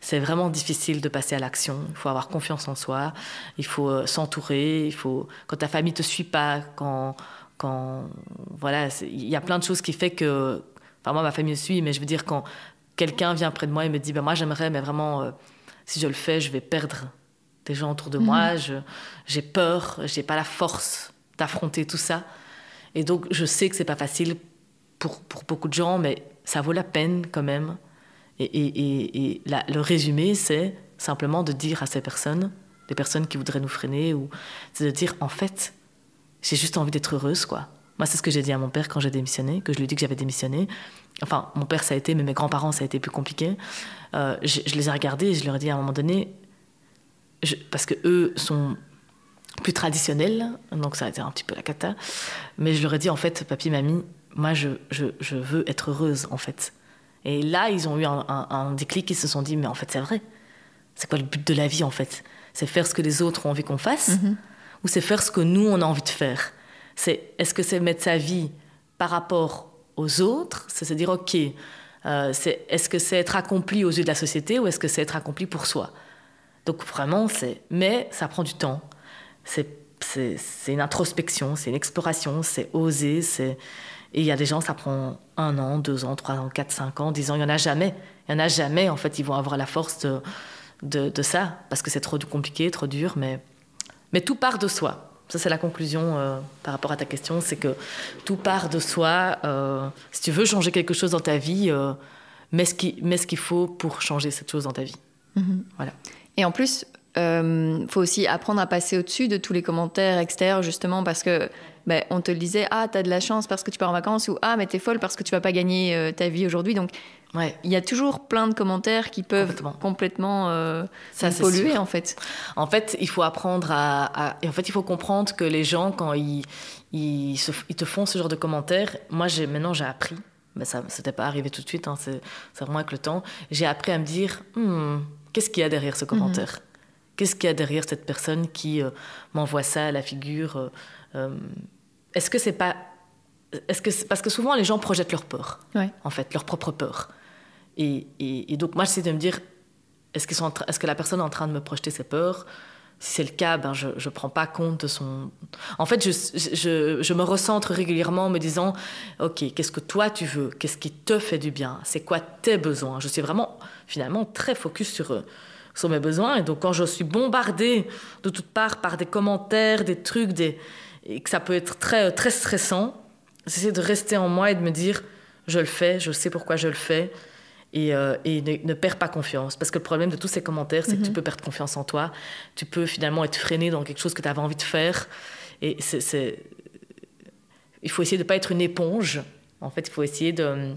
Speaker 2: c'est vraiment difficile de passer à l'action. Il faut avoir confiance en soi, il faut euh, s'entourer, il faut... Quand ta famille ne te suit pas, quand... quand voilà, il y a plein de choses qui font que... Enfin, moi, ma famille me suit, mais je veux dire, quand quelqu'un vient près de moi et me dit, ben, moi, j'aimerais, mais vraiment si je le fais, je vais perdre des gens autour de moi. Mhm. J'ai peur, j'ai pas la force d'affronter tout ça. Et donc, je sais que c'est pas facile pour, pour, beaucoup de gens, mais ça vaut la peine quand même. Et, et, et, le résumé, c'est simplement de dire à ces personnes, des personnes qui voudraient nous freiner, ou c'est de dire en fait, j'ai juste envie d'être heureuse, quoi. Moi, c'est ce que j'ai dit à mon père quand j'ai démissionné, que je lui ai dit que j'avais démissionné. Enfin, mon père, ça a été, mais mes grands-parents, ça a été plus compliqué. Euh, je, les ai regardés et je leur ai dit à un moment donné, parce que eux sont plus traditionnels, donc ça a été un petit peu la cata, mais je leur ai dit en fait, papy, mamie, moi je, je, je veux être heureuse en fait. Et là, ils ont eu un, un, déclic, ils se sont dit, mais en fait, c'est vrai. C'est quoi le but de la vie en fait? C'est faire ce que les autres ont envie qu'on fasse mm-hmm. ou c'est faire ce que nous, on a envie de faire? C'est Est-ce que c'est mettre sa vie par rapport aux autres? C'est se dire, ok, euh, est-ce que c'est être accompli aux yeux de la société ou est-ce que c'est être accompli pour soi? Donc vraiment, c'est... Mais ça prend du temps. C'est, c'est, une introspection, c'est une exploration, c'est oser. Et il y a des gens, ça prend un an, deux ans, trois ans, quatre, cinq ans, dix ans, il n'y en a jamais. Il n'y en a jamais, en fait, ils vont avoir la force de, de, de ça, parce que c'est trop compliqué, trop dur, mais, mais tout part de soi. Ça, c'est la conclusion euh, par rapport à ta question, c'est que tout part de soi. Euh, si tu veux changer quelque chose dans ta vie, euh, mets ce qu'il faut pour changer cette chose dans ta vie.
Speaker 1: Mhm. Voilà. Et en plus, il faut aussi apprendre à passer au-dessus de tous les commentaires extérieurs, justement, parce que ben, on te le disait, ah, t'as de la chance parce que tu pars en vacances, ou ah, mais t'es folle parce que tu vas pas gagner ta vie aujourd'hui. Donc, il y a toujours plein de commentaires qui peuvent complètement, euh, polluer, en fait.
Speaker 2: En fait, il faut apprendre à, En fait, il faut comprendre que les gens, quand ils, ils, te font ce genre de commentaires, moi, maintenant, j'ai appris. Mais ça n'était pas arrivé tout de suite, hein, c'est, vraiment avec le temps. J'ai appris à me dire, hmm, qu'est-ce qu'il y a derrière ce mhm. commentaire? Qu'est-ce qu'il y a derrière cette personne qui euh, m'envoie ça à la figure euh, Est-ce que c'est pas est-ce que parce que souvent les gens projettent leur peur, en fait, leur propre peur. Et, donc, moi, j'essaie de me dire est-ce, est que la personne est en train de me projeter ses peurs? Si c'est le cas, ben, je ne prends pas compte de son. En fait, je, je, me recentre régulièrement en me disant ok, qu'est-ce que toi tu veux? Qu'est-ce qui te fait du bien? C'est quoi tes besoins? Je suis vraiment, finalement, très focus sur sur mes besoins. Et donc, quand je suis bombardée de toutes parts par des commentaires, des trucs, des... et que ça peut être très, très stressant, j'essaie de rester en moi et de me dire je le fais, je sais pourquoi je le fais et, euh, ne, perds pas confiance. Parce que le problème de tous ces commentaires, c'est que tu mhm. peux perdre confiance en toi. Tu peux finalement être freiné dans quelque chose que tu avais envie de faire. Et c'est, il faut essayer de ne pas être une éponge. En fait, il faut essayer de,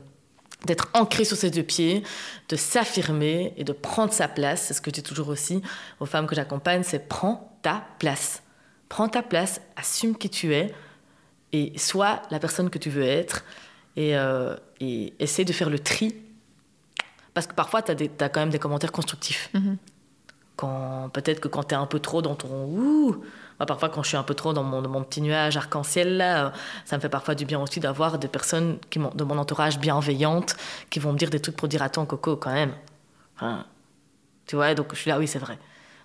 Speaker 2: d'être ancré sur ses deux pieds, de s'affirmer et de prendre sa place. C'est ce que je dis toujours aussi aux femmes que j'accompagne, c'est prends ta place. Prends ta place, assume qui tu es et sois la personne que tu veux être et, euh, essaie de faire le tri parce que parfois, tu as, quand même des commentaires constructifs. Mhm. Peut-être que quand tu es un peu trop dans ton ouh, moi, parfois quand je suis un peu trop dans mon, petit nuage arc-en-ciel là, euh, ça me fait parfois du bien aussi d'avoir des personnes de mon entourage bienveillantes qui vont me dire des trucs pour dire attends coco quand même. tu vois, donc je suis là oui c'est vrai.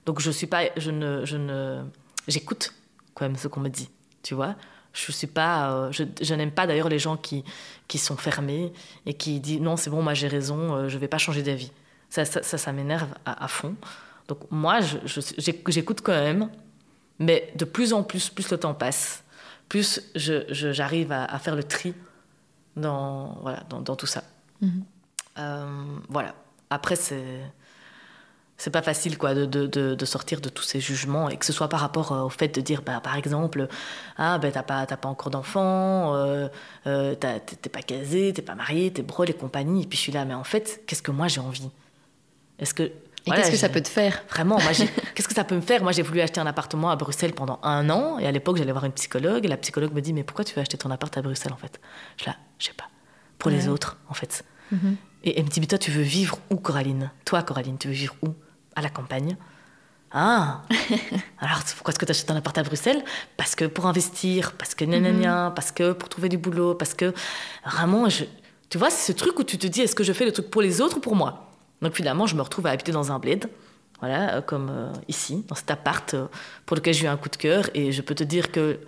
Speaker 2: Donc je suis pas, je ne, je ne, j'écoute quand même ce qu'on me dit, tu vois. Je suis pas, euh, je, n'aime pas d'ailleurs les gens qui, qui sont fermés et qui disent non, c'est bon, moi j'ai raison, euh, je vais pas changer d'avis. Ça, ça, m'énerve à, fond. Donc moi, j'écoute quand même, mais de plus en plus, plus le temps passe, plus j'arrive à, à, faire le tri dans, voilà, dans, dans tout ça. Mm-hmm. Euh, voilà. Après, c'est c'est pas facile quoi de, de, de, sortir de tous ces jugements et que ce soit par rapport euh, au fait de dire bah, par exemple ah ben t'as pas pas encore d'enfant euh, euh t'es pas casé t'es pas marié t'es brûlé et compagnie et puis je suis là mais en fait qu'est-ce que moi j'ai envie? Est-ce que
Speaker 1: et qu'est-ce que ça peut te faire?
Speaker 2: Vraiment, moi, qu'est-ce que ça peut me faire? Moi, j'ai voulu acheter un appartement à Bruxelles pendant un an, et à l'époque, j'allais voir une psychologue, et la psychologue me dit, mais pourquoi tu veux acheter ton appart à Bruxelles, en fait? Je là, je sais pas. Pour les autres, en fait. Mm-hmm. Et elle me dit, mais toi, tu veux vivre où, Coraline? Toi, Coraline, tu veux vivre où? À la campagne. Ah Alors pourquoi est-ce que tu achètes un appart à Bruxelles? Parce que pour investir, parce que nanana, mhm. parce que pour trouver du boulot, parce que vraiment, je... tu vois, c'est ce truc où tu te dis est-ce que je fais le truc pour les autres ou pour moi? Donc finalement, je me retrouve à habiter dans un bled, voilà, euh, comme euh, ici, dans cet appart euh, pour lequel j'ai eu un coup de cœur. Et je peux te dire que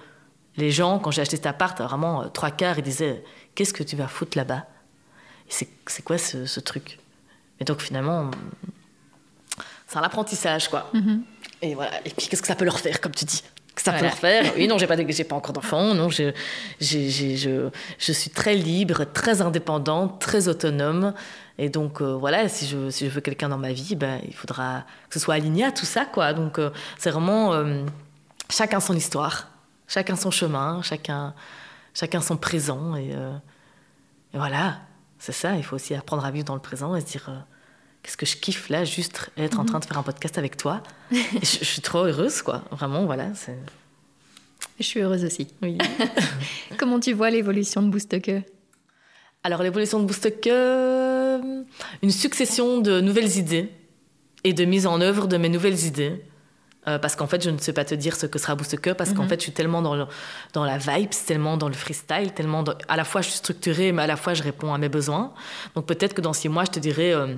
Speaker 2: les gens, quand j'ai acheté cet appart, vraiment trois quarts, ils disaient qu'est-ce que tu vas foutre là-bas? C'est quoi ce, ce truc? Et donc finalement, c'est un apprentissage, quoi. Mhm. Et voilà. Et puis, qu'est-ce que ça peut leur faire, comme tu dis? Que ça peut leur faire. Oui, non, j'ai pas, j'ai pas encore d'enfant. Non, je, je, je, suis très libre, très indépendante, très autonome. Et donc, euh, voilà, si je, si je veux quelqu'un dans ma vie, ben, il faudra que ce soit aligné à tout ça, quoi. Donc, euh, c'est vraiment euh, chacun son histoire, chacun son chemin, chacun, chacun son présent. Et, et voilà, c'est ça. Il faut aussi apprendre à vivre dans le présent et se dire qu'est-ce que je kiffe là, juste être en train de faire un podcast avec toi. je, suis trop heureuse, quoi. Vraiment, voilà.
Speaker 1: Je suis heureuse aussi. Oui. Comment tu vois l'évolution de Boostoke
Speaker 2: Alors, l'évolution de Boostoke, une succession de nouvelles idées et de mise en œuvre de mes nouvelles idées. Euh, parce qu'en fait, je ne sais pas te dire ce que sera Boostoke, parce qu'en mhm. fait, je suis tellement dans, dans la vibe, tellement dans le freestyle, tellement à la fois je suis structurée, mais à la fois je réponds à mes besoins. Donc peut-être que dans six mois, je te dirai, euh,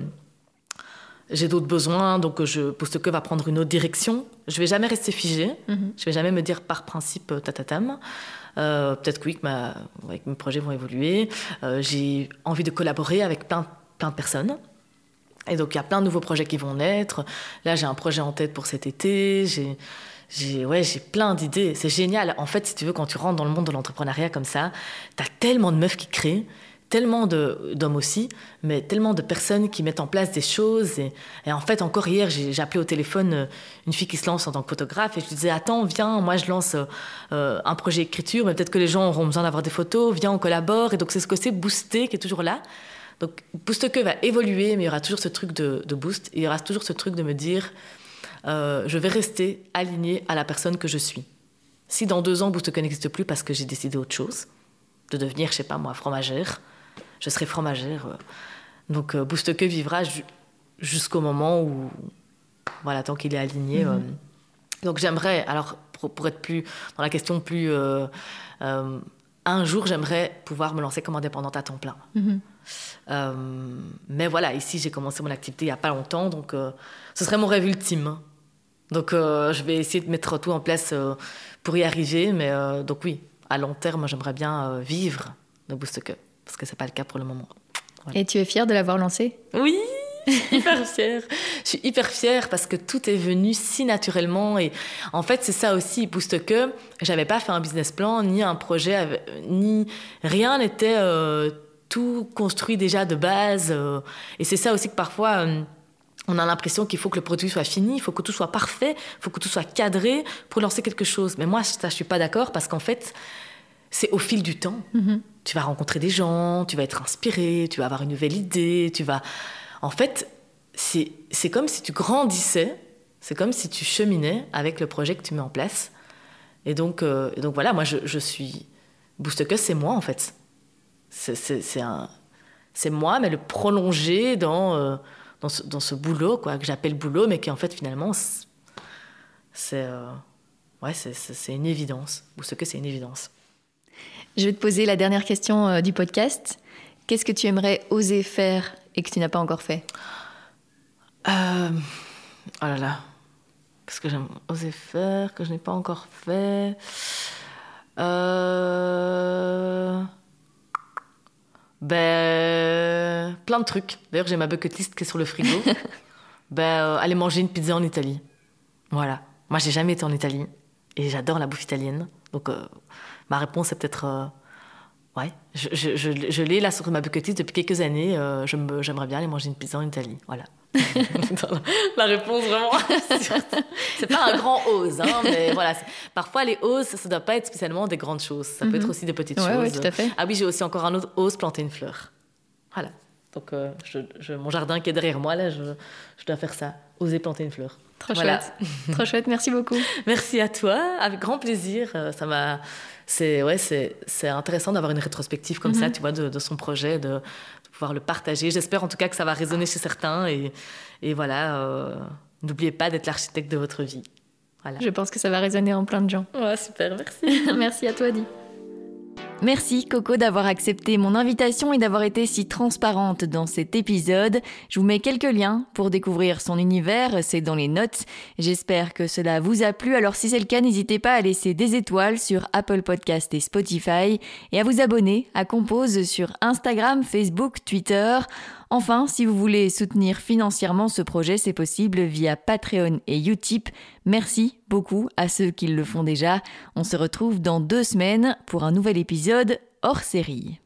Speaker 2: j'ai d'autres besoins, donc je, que va prendre une autre direction. Je vais jamais rester figée. Je mhm. Je vais jamais me dire par principe euh, tatatam. Euh, peut-être que oui, que, ma, mes projets vont évoluer. Euh, j'ai envie de collaborer avec plein, plein de personnes. Et donc, il y a plein de nouveaux projets qui vont naître. Là, j'ai un projet en tête pour cet été. J'ai, j'ai, ouais, j'ai plein d'idées. C'est génial. En fait, si tu veux, quand tu rentres dans le monde de l'entrepreneuriat comme ça, tu as tellement de meufs qui créent tellement d'hommes aussi, mais tellement de personnes qui mettent en place des choses. Et, en fait, encore hier, j'ai appelé au téléphone euh, une fille qui se lance en tant que photographe et je lui disais Attends, viens, moi je lance euh, un projet écriture, mais peut-être que les gens auront besoin d'avoir des photos, viens, on collabore. Et donc, c'est ce que c'est Booster qui est toujours là. Donc, Boost Que va évoluer, mais il y aura toujours ce truc de, boost. il y aura toujours ce truc de me dire euh, Je vais rester aligné à la personne que je suis. Si dans deux ans, Boost Que n'existe plus parce que j'ai décidé autre chose, de devenir, je sais pas moi, fromagère, je serai fromagère. Euh. Donc euh, Boost Que vivra jusqu'au moment où, voilà, tant qu'il est aligné. Mhm. Euh. Donc j'aimerais, alors pour, être plus dans la question plus, un jour j'aimerais pouvoir me lancer comme indépendante à temps plein. Mhm. mais voilà, ici j'ai commencé mon activité il n'y a pas longtemps, donc ce serait mon rêve ultime. Donc je vais essayer de mettre tout en place pour y arriver, mais donc oui, à long terme, j'aimerais bien vivre de Boost parce que c'est pas le cas pour le moment.
Speaker 1: Et tu es fière de l'avoir lancé?
Speaker 2: Oui, hyper fière. Je suis hyper fière parce que tout est venu si naturellement et en fait c'est ça aussi Boost que j'avais pas fait un business plan ni un projet ni rien n'était euh, tout construit déjà de base euh. et c'est ça aussi que parfois euh, on a l'impression qu'il faut que le produit soit fini, il faut que tout soit parfait, il faut que tout soit cadré pour lancer quelque chose. Mais moi, ça, je suis pas d'accord parce qu'en fait, c'est au fil du temps. Mm-hmm tu vas rencontrer des gens, tu vas être inspiré, tu vas avoir une nouvelle idée, tu vas... En fait, c'est comme si tu grandissais, c'est comme si tu cheminais avec le projet que tu mets en place. Et donc, euh, donc voilà, moi je, je suis... Boost c'est moi en fait. C'est moi, mais le prolonger dans, euh, dans, ce, dans, ce, boulot, quoi, que j'appelle boulot, mais qui en fait finalement, c'est euh, ouais, c'est une évidence. Boost c'est une évidence.
Speaker 1: Je vais te poser la dernière question euh, du podcast. Qu'est-ce que tu aimerais oser faire et que tu n'as pas encore fait?
Speaker 2: Euh... Oh là là. Qu'est-ce que j'aimerais oser faire que je n'ai pas encore fait? Euh... Ben, plein de trucs. D'ailleurs, j'ai ma bucket list qui est sur le frigo. ben, euh, aller manger une pizza en Italie. Voilà. Moi, j'ai jamais été en Italie et j'adore la bouffe italienne. Donc, euh, Ma réponse est peut-être euh, ouais. Je, je, je, l'ai là sur ma bucket list depuis quelques années. Euh, j'aimerais bien aller manger une pizza en Italie. Voilà. la réponse vraiment. c'est pas un grand ose, hein, mais voilà. Parfois les oses, ça ne doit pas être spécialement des grandes choses. Ça peut être mhm. aussi des petites choses.
Speaker 1: Oui, tout à fait.
Speaker 2: Ah oui, j'ai aussi encore un autre ose planter une fleur. Voilà. Donc euh, je, mon jardin qui est derrière moi là, je, dois faire ça. Oser planter une fleur.
Speaker 1: Trop chouette. Trop chouette. Merci beaucoup.
Speaker 2: Merci à toi. Avec grand plaisir. Ça m'a c'est ouais, c'est intéressant d'avoir une rétrospective comme ça, mhm. tu vois, de, son projet, de, pouvoir le partager. J'espère en tout cas que ça va résonner chez certains et, et voilà, euh, n'oubliez pas d'être l'architecte de votre vie.
Speaker 1: Voilà. Je pense que ça va résonner en plein de gens.
Speaker 2: Ouais, super, merci.
Speaker 1: merci à toi, Di. Merci Coco d'avoir accepté mon invitation et d'avoir été si transparente dans cet épisode. Je vous mets quelques liens pour découvrir son univers, c'est dans les notes. J'espère que cela vous a plu, alors si c'est le cas, n'hésitez pas à laisser des étoiles sur Apple Podcast et Spotify et à vous abonner à Compose sur Instagram, Facebook, Twitter. Enfin, si vous voulez soutenir financièrement ce projet, c'est possible via Patreon et Utip. Merci beaucoup à ceux qui le font déjà. On se retrouve dans deux semaines pour un nouvel épisode hors série.